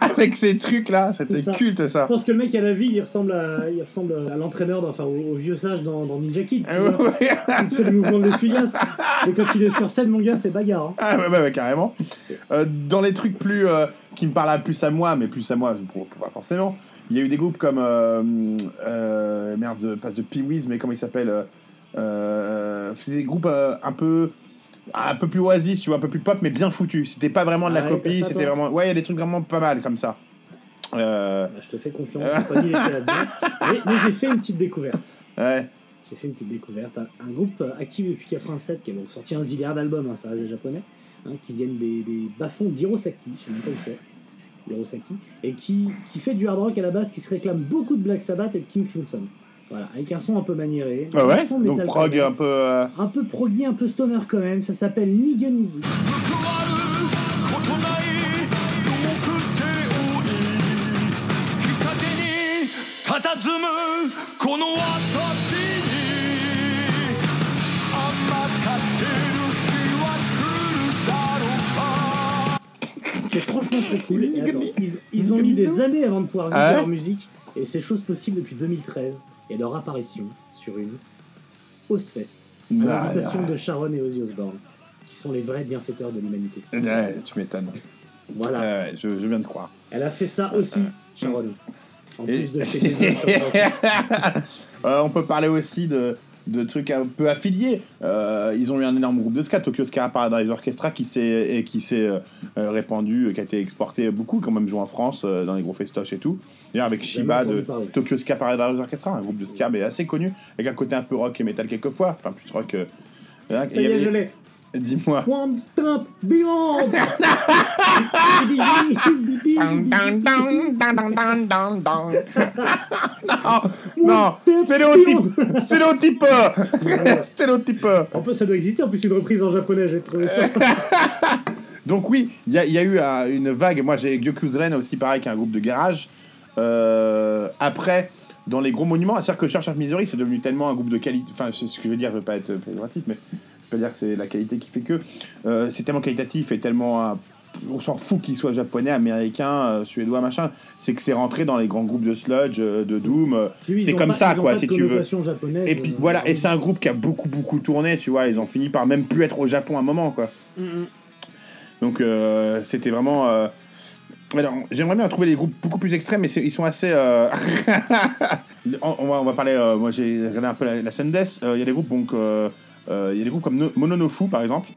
avec ces trucs là, c'était C'est ça. culte Je pense que le mec à la vie, il ressemble à, il ressemble à l'entraîneur, enfin au, au vieux sage dans, dans Ninja Kid. Tu Ah vois. Il fait le mouvement de l'essuie-glace. Mais quand il est sur scène, mon gars, c'est bagarre. hein. Ah ouais, ouais, ouais, carrément. Euh, dans les trucs plus euh, qui me parlent plus à moi, mais plus à moi, pour, pour- pas forcément, il y a eu des groupes comme euh, euh, merde, pas The Pee-Wees, mais comment il s'appelle euh, euh, C'est des groupes euh, un peu un peu plus oasis, tu vois, un peu plus pop, mais bien foutus. C'était pas vraiment de la Ah copie, c'était vraiment ouais, il y a des trucs vraiment pas mal comme ça. Euh, Bah, je te fais confiance, j'ai pas dit les pieds là-dedans. Mais, mais j'ai fait une petite découverte. ouais j'ai fait une petite découverte. Un, groupe euh, actif depuis 87 qui a donc sorti un zilliard d'albums, hein, ça reste des japonais, hein, qui viennent des, des bas-fonds d'Hirosaki, je sais même pas où c'est, Hirosaki, et qui, qui, fait du hard rock à la base, qui se réclame beaucoup de Black Sabbath et de King Crimson. Voilà, avec un son un peu maniéré. Ah son donc prog un peu. Euh, un peu proggy, un peu stoner quand même, ça s'appelle Niganizu. Franchement très cool. Et attends, ils, ils ont mis des années avant de pouvoir vivre Ah ouais leur musique, et c'est chose possible depuis 2013, et leur apparition sur une Ozfest, à Ah, l'invitation de Sharon et Ozzy Osbourne. qui sont les vrais bienfaiteurs de l'humanité. Ouais, tu m'étonnes. Voilà. Je, je viens de croire. Elle a fait ça aussi, Sharon. En Et- plus de chez les autres Euh, on peut parler aussi de, de trucs un peu affiliés. Euh, ils ont eu un énorme groupe de ska, Tokyo Ska Paradise Orchestra, qui s'est et qui s'est euh, euh, répandu, qui a été exporté beaucoup, quand même joué en France euh, dans les gros festoches et tout. D'ailleurs avec Shiba de parler. Tokyo Ska Paradise Orchestra, un groupe de ska mais assez connu, avec un côté un peu rock et metal quelquefois, enfin plus rock. hein, Ça y y est, je l'ai. Dis-moi. One stop beyond. non, stéréotype, stéréotype, stéréotype. En plus, ça doit exister. En plus, une reprise en japonais, j'ai trouvé ça. Donc oui, il y, y a eu euh, une vague. Moi, j'ai Gyokuzen aussi, pareil, qui est un groupe de garage. Euh, après, dans les gros monuments, c'est-à-dire que Cherche of Missouri, c'est devenu tellement un groupe de qualité. Enfin, c'est ce que je veux dire, je veux pas être péjoratif, mais veux dire que c'est la qualité qui fait que. Euh, c'est tellement qualitatif et tellement. euh, on s'en fout qu'il soit japonais, américain, euh, suédois, machin. C'est que c'est rentré dans les grands groupes de sludge, euh, de doom. euh, c'est comme pas- ça, quoi, pas si tu veux. japonaise, Et puis euh, voilà, et c'est un groupe qui a beaucoup, beaucoup tourné, tu vois. Ils ont fini par même plus être au Japon à un moment, quoi. Mhm. Donc euh, c'était vraiment. euh, Alors, j'aimerais bien trouver des groupes beaucoup plus extrêmes, mais c'est- ils sont assez. euh, on, on va, on va parler. euh, moi, j'ai regardé un peu la, la scène death. Euh, Il y a des groupes donc. Euh, il y a des groupes comme Mononofu par exemple.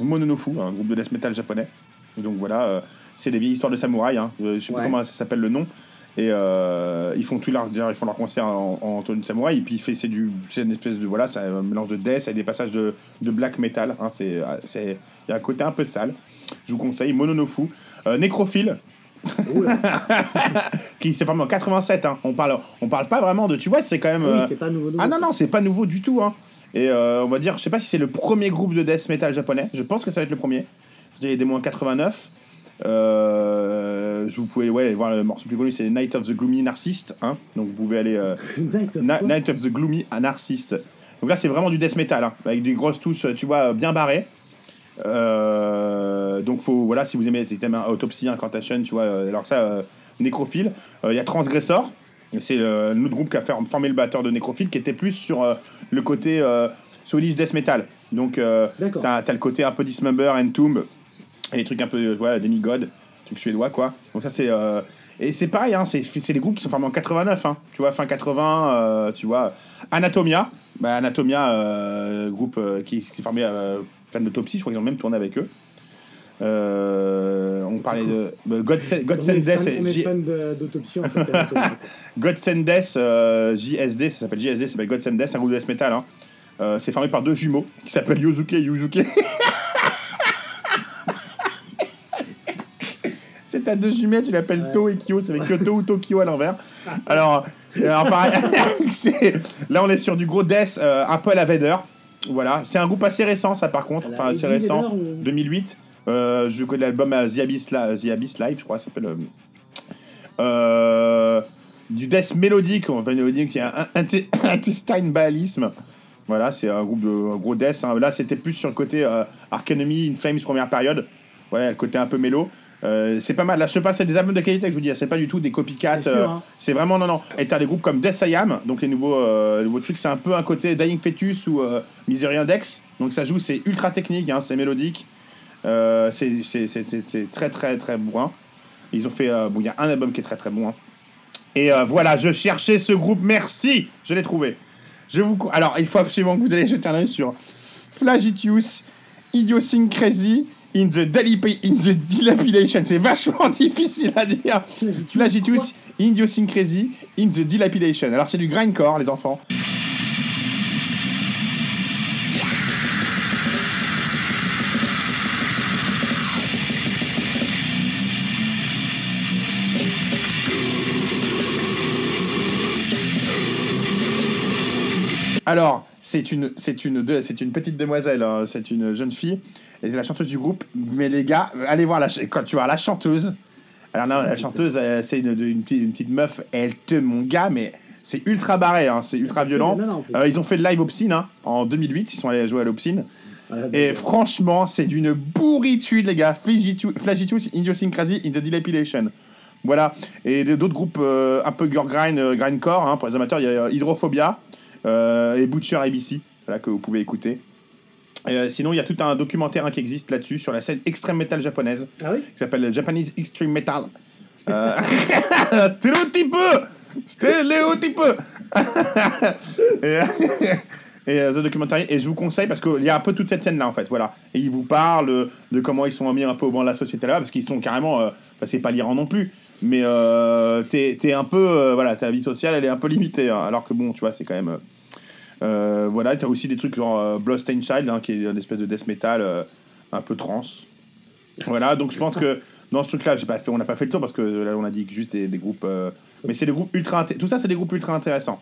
Mononofu, un groupe de death metal japonais. Donc voilà, euh, c'est des vieilles histoires de samouraïs. Hein. Euh, je sais pas comment ça s'appelle le nom. Et euh, ils font tout leur, ils font leur concert en, en tenue de samouraï. Et puis c'est du, c'est une espèce de voilà, c'est un mélange de death avec des passages de, de black metal. Hein. C'est, c'est, il y a un côté un peu sale. Je vous conseille Mononofu, Nécrophile. qui s'est formé en 87. Hein. On parle, on parle pas vraiment de, tu vois, c'est quand même. Oui, euh, c'est pas nouveau. nouveau. ah non, non, c'est pas nouveau du tout. Hein. Et euh, on va dire, je sais pas si c'est le premier groupe de death metal japonais. Je pense que ça va être le premier. A des mois 89. Euh, je vous pouvez ouais, voir le morceau plus connu, c'est Night of the Gloomy Narcissist. Hein. Donc vous pouvez aller. euh, Night of Na- quoi Night of the Gloomy Narcissist. Donc là, c'est vraiment du death metal, hein, avec des grosses touches, tu vois, bien barrées. Euh, donc faut, voilà, si vous aimez les thèmes Autopsy, Incantation, tu vois, euh, alors ça, Nécrophile. Il y a Transgressor. C'est autre groupe qui a fait, formé le batteur de Nécrophile, qui était plus sur le côté Swedish death metal. Donc t'as as le côté un peu Dismember, Entomb, et les trucs un peu, euh, voilà, Demigod, trucs suédois, quoi. Donc ça, c'est... euh, et c'est pareil, hein, c'est les groupes qui sont formés en 89, hein, tu vois, fin 80, euh, tu vois. Anatomia, bah, Anatomia, euh, groupe qui, qui est formé fan d'autopsie, je crois qu'ils ont même tourné avec eux. On parlait de God, God On Death fan- et on est J- fan de- d'autopsie, on s'appelle Antonio. God Send Death, JSD, ça s'appelle JSD, ça s'appelle God Send Death, un groupe de death metal. Hein. C'est formé par deux jumeaux qui s'appellent Yosuke et Yuzuke. à deux jumelles, tu l'appelles To et Kyo, c'est avec Kyoto ou Tokyo à l'envers. Alors, euh, alors, pareil, là on est sur du gros death, euh, un peu à la Vader. Voilà, c'est un groupe assez récent ça par contre, enfin assez récent, Vedder ou- 2008. Euh, je connais l'album euh, The, Abyss, Li- The Abyss Live, je crois, ça s'appelle. euh, du death mélodique, on va mélodique, qui est un intestine baalisme. Voilà, c'est un groupe de un gros death. hein. Là, c'était plus sur le côté euh, Arc Enemy, In Flames, première période. Voilà, le côté un peu mélo. Euh, c'est pas mal. Là, je parle, c'est des albums de qualité que je vous dis. C'est pas du tout des copycats. Euh, hein. c'est vraiment non, non. Et t'as des groupes comme Death I Am, donc les nouveaux, euh, nouveaux trucs. C'est un peu un côté Dying Fetus ou Misery Index. Donc ça joue, c'est ultra technique, hein, c'est mélodique. C'est c'est- c'est- c'est- c'est très très très bourrin. Ils ont fait. bon, il y a un album qui est très très bon. hein. Et voilà, je cherchais ce groupe. Merci, je l'ai trouvé. Je vous. Alors, il faut absolument que vous allez jeter un œil sur Flagitius, Idiosyncrasy in the, in the Dilapidation. C'est vachement difficile à dire. Flagitius, Idiosyncrasy in the Dilapidation. Alors, c'est du grindcore, les enfants. Alors, c'est une, c'est une, une petite demoiselle, hein, c'est une jeune fille, elle la chanteuse du groupe. Mais les gars, allez voir la, ch- quand tu vois la chanteuse, Alors là, la chanteuse, euh, c'est une, une petite, une petite meuf, elle te, mon gars, mais c'est ultra barré, hein, c'est ultra violent. Non, non. Euh, ils ont fait le live Obscene hein, en 2008, ils sont allés jouer à l'Obscene. Et franchement, c'est d'une bourritude, les gars. Flagitus, Idiosyncrasy in the Dilapidation. Voilà. Et d'autres groupes euh, un peu girl grind, euh, grindcore, hein, pour les amateurs, il y a euh, Hydrophobia euh, et Butcher ABC, voilà, que vous pouvez écouter. Euh, sinon, il y a tout un documentaire hein, qui existe là-dessus sur la scène extrême metal japonaise, Ah oui qui s'appelle Japanese Extreme Metal. Euh... Stéréotype Stéréotype Et, et euh, The Documentary, et je vous conseille parce qu'il y a un peu toute cette scène là en fait, voilà. Et ils vous parlent de comment ils sont mis un peu au banc de la société là, parce qu'ils sont carrément, euh, enfin, c'est pas l'Iran non plus, mais euh, t'es t'es un peu, euh, voilà, ta vie sociale elle est un peu limitée, hein, alors que bon, tu vois, c'est quand même. Euh, voilà, t'as aussi des trucs genre euh, Bloodstained Child, hein, qui est une espèce de death metal euh, un peu trans. Voilà, donc je pense que dans ce truc-là, on n'a pas fait le tour parce que là on a dit que juste des, groupes, euh, mais c'est des groupes ultra, tout ça c'est des groupes ultra intéressants.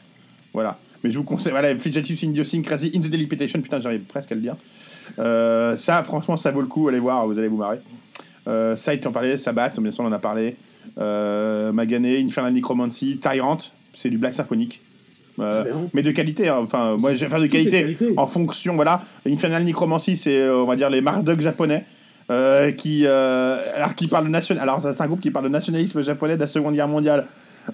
Voilà. Mais je vous conseille, voilà, Fligatus Idiosyncrasy in the Delipitation, putain, j'arrive presque à le dire. Ça, franchement, ça vaut le coup, allez voir, vous allez vous marrer. Euh, Side, tu en parlais, Sabat, bien sûr, on en a parlé. Magané, Infernal Necromancy, Tyrant, c'est du black symphonique. Euh, Bien. mais de qualité, hein. enfin, moi j'ai de qualité, qualité. en fonction, voilà. Infernal Necromancy, c'est, euh, on va dire, les Marduk japonais. euh, qui, euh, alors, qui parle nation... alors c'est un groupe qui parle de nationalisme japonais de la Seconde Guerre mondiale.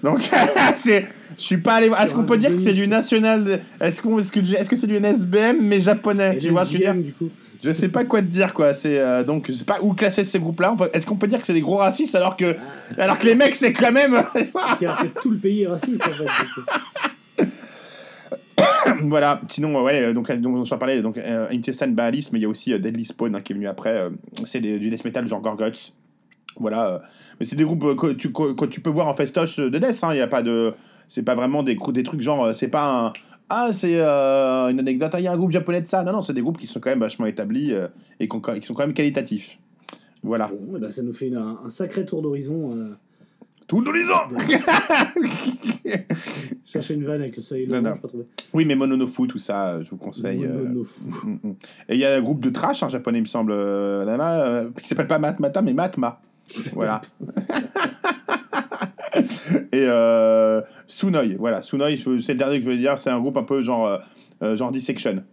Donc, c'est, je suis pas allé. voir- Est-ce qu'on peut dire que c'est du national Est-ce qu'on, est-ce que, est-ce que c'est du NSBM mais japonais Et Tu vois ce que je veux dire du coup. Je sais pas quoi te dire quoi. C'est euh, donc je sais pas où classer ces groupes-là. Peut- Est-ce qu'on peut dire que c'est des gros racistes alors que, alors que les mecs c'est quand même. Tout le pays est raciste en fait. voilà. Sinon, euh, ouais, euh, donc, euh, donc j'en parlais, donc Intestine Baalis, mais il y a aussi Deadly Spawn hein, qui est venu après. c'est du death metal genre Gorguts. Voilà. mais c'est des groupes que tu, que, tu peux voir en festoche de death. hein, Il y a pas de. C'est pas vraiment des, des trucs genre. C'est pas un. Ah, c'est une anecdote. Ah, Il y a un groupe japonais de ça. Non, non, c'est des groupes qui sont quand même vachement établis et qui, ont- qui sont quand même qualitatifs. Voilà. Bon, eh ben, ça nous fait un sacré tour d'horizon. Tout d'horizon Chercher une vanne avec le soleil Non, non. j'ai pas. Oui, mais Mononofu, tout ça, je vous conseille. euh, Mononofu. mm, mm. Et il y a un groupe de trash un japonais, il me semble, euh, là, là, euh, qui s'appelle pas Matmata, mais Matma. Voilà. Et euh, Sunoi, voilà. Sunoi, je- c'est le dernier que je voulais dire, c'est un groupe un peu genre, euh, genre Dissection.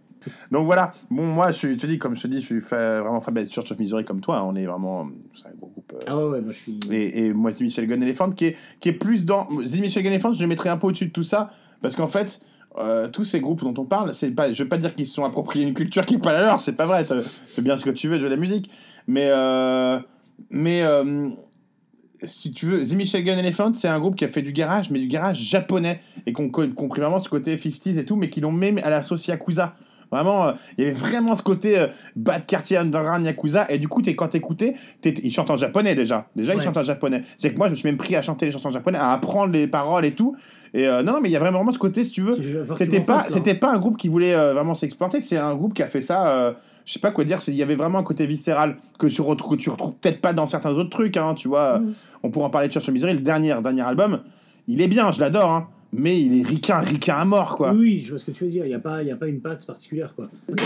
Donc voilà, bon, moi, je, je te dis, comme je te dis, je suis fa- vraiment fan de Church of Missouri comme toi, hein, on est vraiment. C'est un gros euh, Ah ouais, moi je suis. et, et moi, The Michel Gun Elephant, qui est, qui est plus dans. The Michel Gun Elephant, je le mettrais un peu au-dessus de tout ça, parce qu'en fait, euh, tous ces groupes dont on parle, c'est pas, je veux pas dire qu'ils se sont appropriés une culture qui n'est pas la leur, c'est pas vrai, fais bien ce que tu veux, jouer de la musique, mais. euh, mais. si tu veux, The Michel Gun Elephant, c'est un groupe qui a fait du garage, mais du garage japonais, et qu'on qu'on compris vraiment ce côté 50s et tout, mais qui l'ont même à la sauce Yakuza. Vraiment, euh, il y avait vraiment ce côté euh, bas de quartier underground Yakuza, et du coup, t'es- quand t'écoutais, ils chantent en japonais déjà. Déjà, ils chantent en japonais. C'est que moi, je me suis même pris à chanter les chansons en japonais, à apprendre les paroles et tout. Et euh, non, non, mais il y a vraiment, vraiment ce côté, si tu veux. C'était pas, c'était pas un groupe qui voulait euh, vraiment s'exporter, c'est un groupe qui a fait ça. euh, je sais pas quoi dire, il y avait vraiment un côté viscéral que, je retrouve, que tu retrouves peut-être pas dans certains autres trucs, hein, tu vois. Mm. On pourra en parler de Church of Misery, le dernier, dernier album, il est bien, je l'adore, hein, mais il est ricain, ricain à mort, quoi. Oui, je vois ce que tu veux dire. Il n'y a, pas- y a pas une patte particulière, quoi.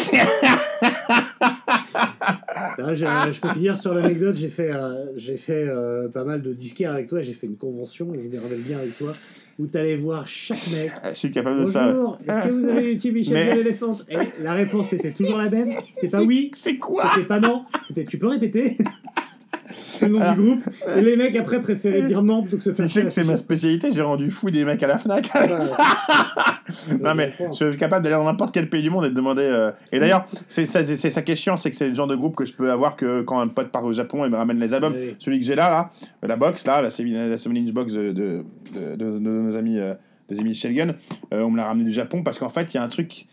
Là, je, je peux finir sur l'anecdote. J'ai fait, euh, j'ai fait euh, pas mal de disquaires avec toi. J'ai fait une convention, et je me rappelle bien avec toi, où tu allais voir chaque mec. Je suis capable de ça. Bonjour, est-ce que vous avez YouTube Michel Mais- Mais... l'éléphant Et la réponse était toujours la même. C'était pas oui. C'est quoi? C'était pas non. C'était tu peux répéter le nom Alors- du groupe. Et les mecs après préféraient dire non plutôt que se faire Tu sais que c'est ma spécialité, j'ai rendu fou des mecs à la Fnac. Ouais. non mais je suis capable d'aller dans n'importe quel pays du monde et de demander. euh, Et d'ailleurs, c'est ça, c'est est chiant, c'est que c'est le genre de groupe que je peux avoir que quand un pote part au Japon et me ramène les albums. Celui que j'ai là, là, la box, là, la 7 la 7 inch box de, de, de- de- de nos amis, euh, des amis Shelgun, euh, on me l'a ramené du Japon parce qu'en fait, il y a un truc.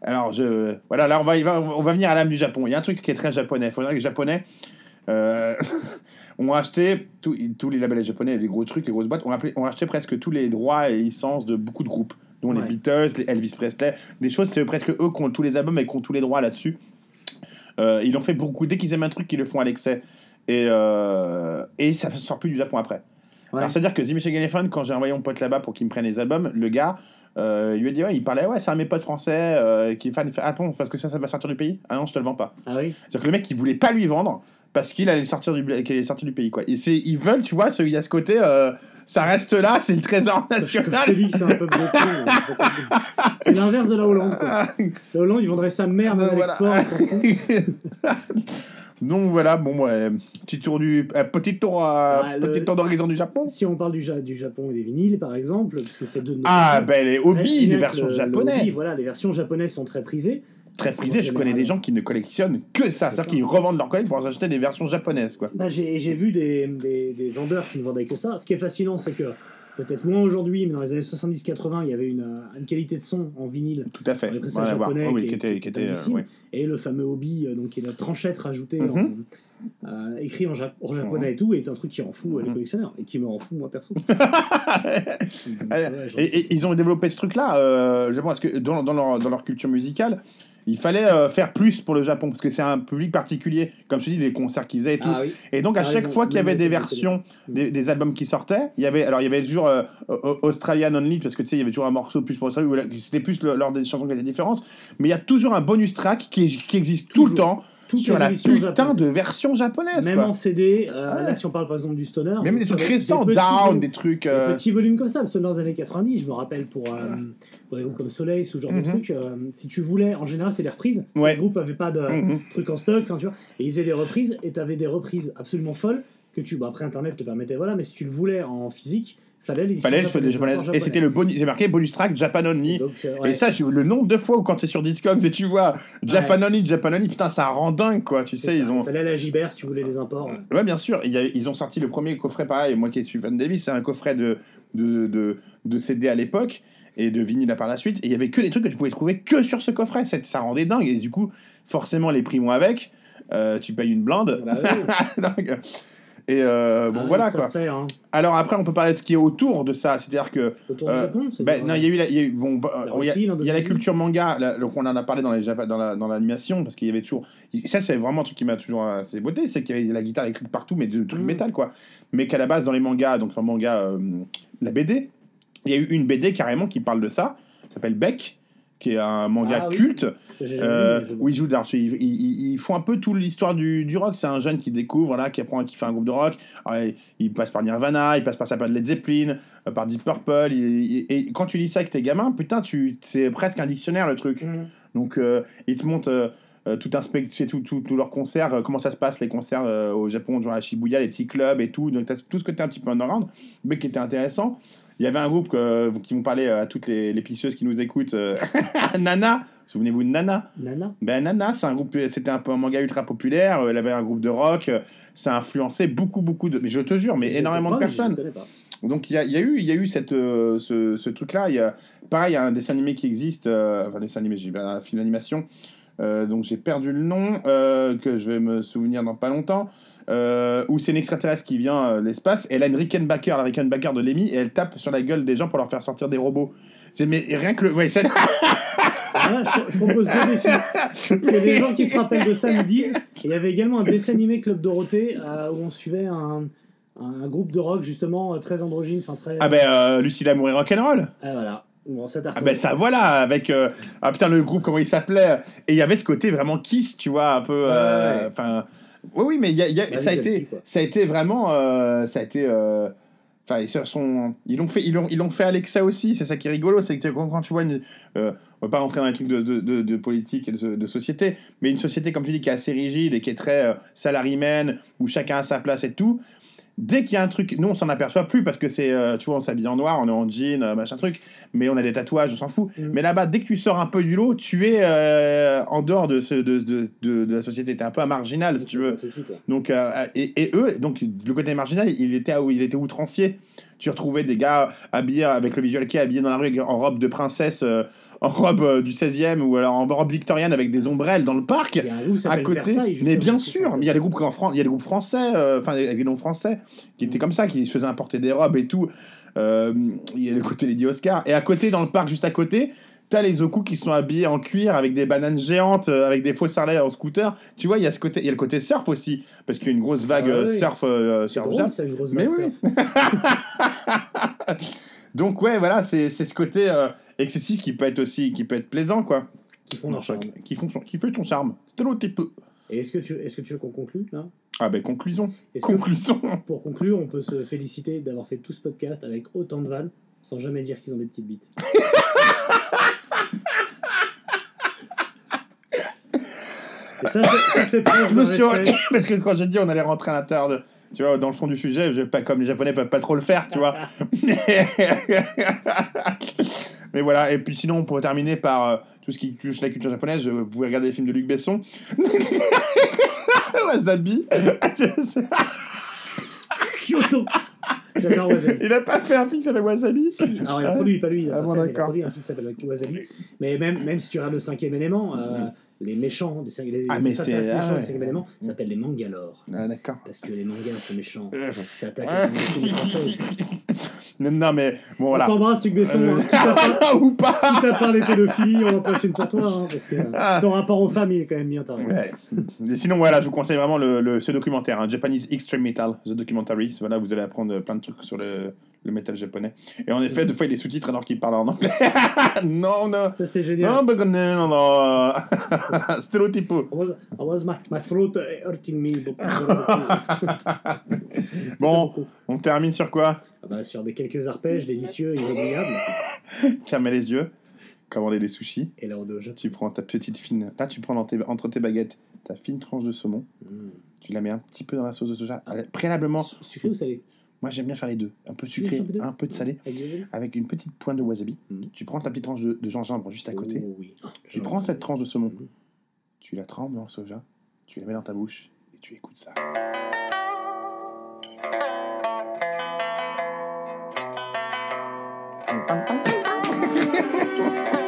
Alors, je, voilà, là, on va, y va- on va venir à l'âme du Japon. Il y a un truc qui est très japonais. Il faudrait que les Japonais euh, ont acheté tous- tous les labels japonais, les gros trucs, les grosses boîtes, ont, appelé- ont acheté presque tous les droits et licences de beaucoup de groupes, dont Ouais. les Beatles, les Elvis Presley, des choses, c'est presque eux qui ont tous les albums et qui ont tous les droits là-dessus. Euh, ils l'ont fait beaucoup. Dès qu'ils aiment un truc, ils le font à l'excès. Et, euh, et ça ne sort plus du Japon après. Ouais. Alors, c'est-à-dire que The Elephant, quand j'ai envoyé mon pote là-bas pour qu'il me prenne les albums, le gars, euh, il lui a dit, ouais, il parlait, ouais, c'est un de mes potes français qui est fan. Il fait, Attends, parce que ça, ça va sortir du pays? Ah non, je te le vends pas. Ah oui C'est-à-dire que le mec, il voulait pas lui vendre parce qu'il allait sortir du, qu'il allait sortir du pays, quoi. Et c'est, ils veulent, tu vois, ce- il y a ce côté, euh, ça reste là, c'est le trésor national. que c'est un hein. C'est l'inverse de la Hollande. Quoi. La Hollande, ils vendraient sa mère même à Voilà. l'export. s'en foutent. Donc voilà, bon, ouais, petit tour du, euh, petit tour, euh, le- tour d'horizon du Japon. Si on parle du, Ja- du Japon et des vinyles, par exemple, parce que c'est de nos Ah, ben les hobbies, les versions le- le japonaises. hobby, voilà, les versions japonaises sont très prisées. Très prisé, je connais des gens qui ne collectionnent que ça, c'est-à-dire qu'ils revendent leur collecte pour acheter des versions japonaises, quoi. Bah, j'ai j'ai vu des, des, des vendeurs qui ne vendaient que ça. Ce qui est fascinant, c'est que peut-être moins aujourd'hui, mais dans les années 70-80, il y avait une, une qualité de son en vinyle. Tout à fait. Les Voilà, japonais Oh oui, qui, qui était- qui euh. Et le fameux hobby, euh, donc, qui est tranchette rajoutée Mhm. en, euh, écrit en, ja- en japonais et tout, est un truc qui rend fou euh, les Mhm. collectionneurs et qui me rend fou moi perso. Et, et ils ont développé ce truc-là, euh, je pense que dans, dans leur, dans leur culture musicale, il fallait euh, faire plus pour le Japon, parce que c'est un public particulier, comme je te dis, les concerts qu'ils faisaient et tout. Ah oui. Et donc à chaque raison, fois qu'il y avait des versions, des, des albums qui sortaient, il y avait, alors il y avait toujours euh, Australian Only, parce que tu sais, il y avait toujours un morceau plus pour Australie, c'était plus le- lors des chansons qui étaient différentes, mais il y a toujours un bonus track qui, qui existe tout le temps Toutes sur les la putain japonaises. de version japonaise. Même quoi. en CD, euh, Ouais. là si on parle par exemple du stoner, Même des trucs des- récents, des Down, volumes- des trucs. des euh, petits volumes comme ça, le stoner des années 90, je me rappelle pour, euh, pour des groupes comme Soleil, ce genre Mhm. de trucs, euh, si tu voulais, en général c'est des reprises, Ouais. les groupes n'avaient pas de Mhm. trucs en stock, tu vois, et ils faisaient des reprises, et tu avais des reprises absolument folles, que tu, bah, après internet te permettait, voilà, mais si tu le voulais en physique, fallait. Et c'était le bonus, c'est marqué bonus track Japan Only. Donc, euh, ouais. Et ça, le nombre de fois où quand tu es sur Discogs et tu vois Japan Only, Japan Only, putain, ça rend dingue quoi. Tu sais, ils ont. Fallait la Gibert si tu voulais les imports. Ouais, bien sûr. Il y a- ils ont sorti le premier coffret, pareil. Moi qui suis fan Davis, c'est un coffret de, de, de, de CD à l'époque et de vinyle par la suite. Et il y avait que des trucs que tu pouvais trouver que sur ce coffret. Ça, ça rendait dingue. Et du coup, forcément, les prix vont avec. Euh, tu payes une blinde. Bah Donc, et euh, bon, Ah, voilà quoi. fait, hein. Alors après, on peut parler de ce qui est autour de ça. C'est-à-dire que. Autour du Japon, c'est bah, bien, non, il y a eu, la- il y a eu bon, La il y a- Russie, il y a la l'Indonésie. culture manga. donc on en a parlé dans dans la- dans l'animation parce qu'il y avait toujours. Ça, c'est vraiment un truc qui m'a toujours assez beauté, c'est qu'il y avait la guitare électrique partout, mais de Mm. trucs métal quoi. Mais qu'à la base, dans les mangas, donc dans le manga, euh, la BD, il y a eu une BD carrément qui parle de ça. Ça s'appelle Beck, qui est un manga Ah oui. culte. Jamais Euh, où ils jouent ils, ils- ils- ils font un peu toute l'histoire du, du rock. C'est un jeune qui découvre, là, qui apprend, qui fait un groupe de rock. Alors, il, il passe par Nirvana, il passe par ça par Led Zeppelin, euh, par Deep Purple. il- et quand tu lis ça avec tes gamins, putain, tu, c'est presque un dictionnaire le truc. Mhm. Donc, euh, ils te montrent euh, tout un tout, tout, tout leurs concerts, comment ça se passe, les concerts au Japon, genre à Shibuya, les petits clubs et tout. Donc, tout ce que tu un petit peu underground, mais qui était intéressant. Il y avait un groupe que- qui vont parler à toutes les, les pisseuses qui nous écoutent. euh, Nana, souvenez-vous de Nana? Nana ben Nana, c'est un groupe, c'était un peu un manga ultra populaire. euh, Elle avait un groupe de rock. euh, Ça a influencé beaucoup, beaucoup de. Mais je te jure, mais Je énormément de personnes. Donc il y a, y a eu, il y a eu cette, euh, ce, ce truc-là. Il y a, pareil, il y a un dessin animé qui existe. euh, enfin, dessin animé, j'ai un film d'animation. euh, donc j'ai perdu le nom, euh, que je vais me souvenir dans pas longtemps. Euh, où c'est une extraterrestre qui vient euh, de l'espace. Elle a une Rickenbacker, la Rickenbacker de Lemmy, et elle tape sur la gueule des gens pour leur faire sortir des robots. Mais rien que le. Ouais, Ah, je, je propose deux défis. Que les gens qui se rappellent de ça nous disent. Il y avait également un dessin animé Club Dorothée euh, où on suivait un, un groupe de rock justement euh, très androgyne, enfin très. ah ben, euh, Lucille Amour et Rock'n'Roll. Ah, voilà. Bon, ça Ah ben ça voilà avec euh, ah putain le groupe comment il s'appelait et il y avait ce côté vraiment kiss tu vois un peu enfin oui oui mais il y a, il y a- Vas-y, ça a été ça a été vraiment euh, ça a été euh, enfin ils sont ils l'ont fait ils l'ont ils l'ont fait Alexa aussi c'est ça qui est rigolo c'est que quand, tu vois une euh, on va pas rentrer dans les trucs de, de, de, de politique et de, société mais une société comme tu dis qui est assez rigide et qui est très euh, où chacun a sa place et tout dès qu'il y a un truc, nous on s'en aperçoit plus parce que c'est, euh, tu vois, on s'habille en noir, on est en jean, euh, machin truc, mais on a des tatouages, on s'en fout. Mm. Mais là-bas, dès que tu sors un peu du lot, tu es euh, en dehors de, ce, de, de, de, de la société, tu es un peu un marginal si tu veux. Donc, et, et eux, donc le côté marginal, il était, il était outrancier. Tu retrouvais des gars habillés avec le visual qui est habillés dans la rue en robe de princesse, en robe euh, du 16e ou alors en robe victorienne avec des ombrelles dans le parc Il y a un à côté. Versailles, mais bien sûr, mais il y a des groupes en France, il y a des groupes français, euh, enfin avec des noms français, qui étaient comme ça, qui se faisaient importer des robes et tout. Euh, Il y a le côté Lady Oscar. Et à côté, dans le parc, juste à côté, t'as les Oku qui sont habillés en cuir avec des bananes géantes, euh, avec des faux sarlets en scooter. Tu vois, il y a ce côté, il y a le côté surf aussi, parce qu'il y a une grosse vague Ah euh, oui. surf, euh, surf drôle, ça, une grosse Mais vague oui. surf. Donc ouais, voilà, c'est c'est ce côté excessif qui peut être aussi, qui peut être plaisant, quoi. Qui font leur charme. Qui font son- qui fait ton charme. Stéréotype. Et est-ce que tu, est-ce que tu veux qu'on conclue là? Ah ben conclusion. Que- Conclusion. Pour conclure, on peut se féliciter d'avoir fait tout ce podcast avec autant de vannes sans jamais dire qu'ils ont des petites bites. Et ça, c'est- ça, Je me suis respect. parce que quand j'ai dit on allait rentrer à l'intérieur de tu vois dans le fond du sujet, je, pas comme les japonais peuvent pas trop le faire, tu vois. Mais voilà, et puis sinon on pourrait terminer par euh, tout ce qui touche la culture japonaise, vous pouvez regarder les films de Luc Besson. Wasabi. Kyoto. J'adore Wasabi. Il a pas fait un film qui s'appelle Wasabi Alors, il a produit, pas lui. Il a Ah pas bon, fait, il a produit un film qui s'appelle Wasabi. Mais même, même si tu regardes le cinquième élément, euh, les méchants, les, les Ah, mais c'est- ah, méchants ouais. du cinquième élément, ça s'appelle les mangalores. Ah d'accord. Parce que les mangas, c'est méchant. Euh, Ça attaque la française. Non, mais bon voilà. On t'embrasse, Luc Besson. Euh, hein. À part- Ou pas. quitte à parler pédophilie, on en une pour toi. hein, parce que Ah. ton rapport aux femmes, il est quand même bien taré. Ouais. Sinon, voilà, je vous conseille vraiment le, le- ce documentaire, hein, Japanese Extreme Metal, The Documentary. Voilà, vous allez apprendre plein de trucs sur le, le métal japonais. Et en effet, des fois, il des sous-titres alors qu'il parle en anglais. non, non. Ça, c'est génial. Non, bah, non, non. Stéréotypo. I was, I was my, my throat hurting me. Bon, on termine sur quoi? Ah bah, sur des quelques arpèges délicieux, inoubliables. Fermez les yeux, commander des sushis. Et là, doge. Tu prends ta petite fine. Là, tu prends dans tes- entre tes baguettes ta fine tranche de saumon. Mm. Tu la mets un petit peu dans la sauce de soja. Préalablement. Sucré ou salé? Moi, j'aime bien faire les deux. Un peu de sucré, un peu de- un peu de salé. Avec une petite pointe de wasabi. Tu prends ta petite tranche de, de gingembre juste à côté. Oh oui. Tu prends cette tranche de saumon. Tu la trempes dans le soja. Tu la mets dans ta bouche. Et tu écoutes ça.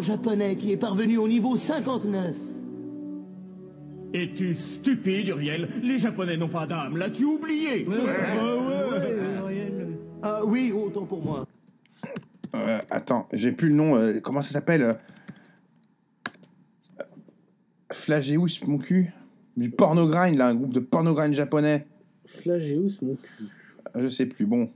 japonais qui est parvenu au niveau 59. Es-tu stupide, Uriel? Les Japonais n'ont pas d'âme, l'as-tu oublié? Ah oui, autant pour moi. Euh, attends, j'ai plus le nom. euh, comment ça s'appelle euh, Flageus, mon cul Du pornogrind, là, un groupe de pornogrind japonais. Flageus, mon cul. Je sais plus. Bon,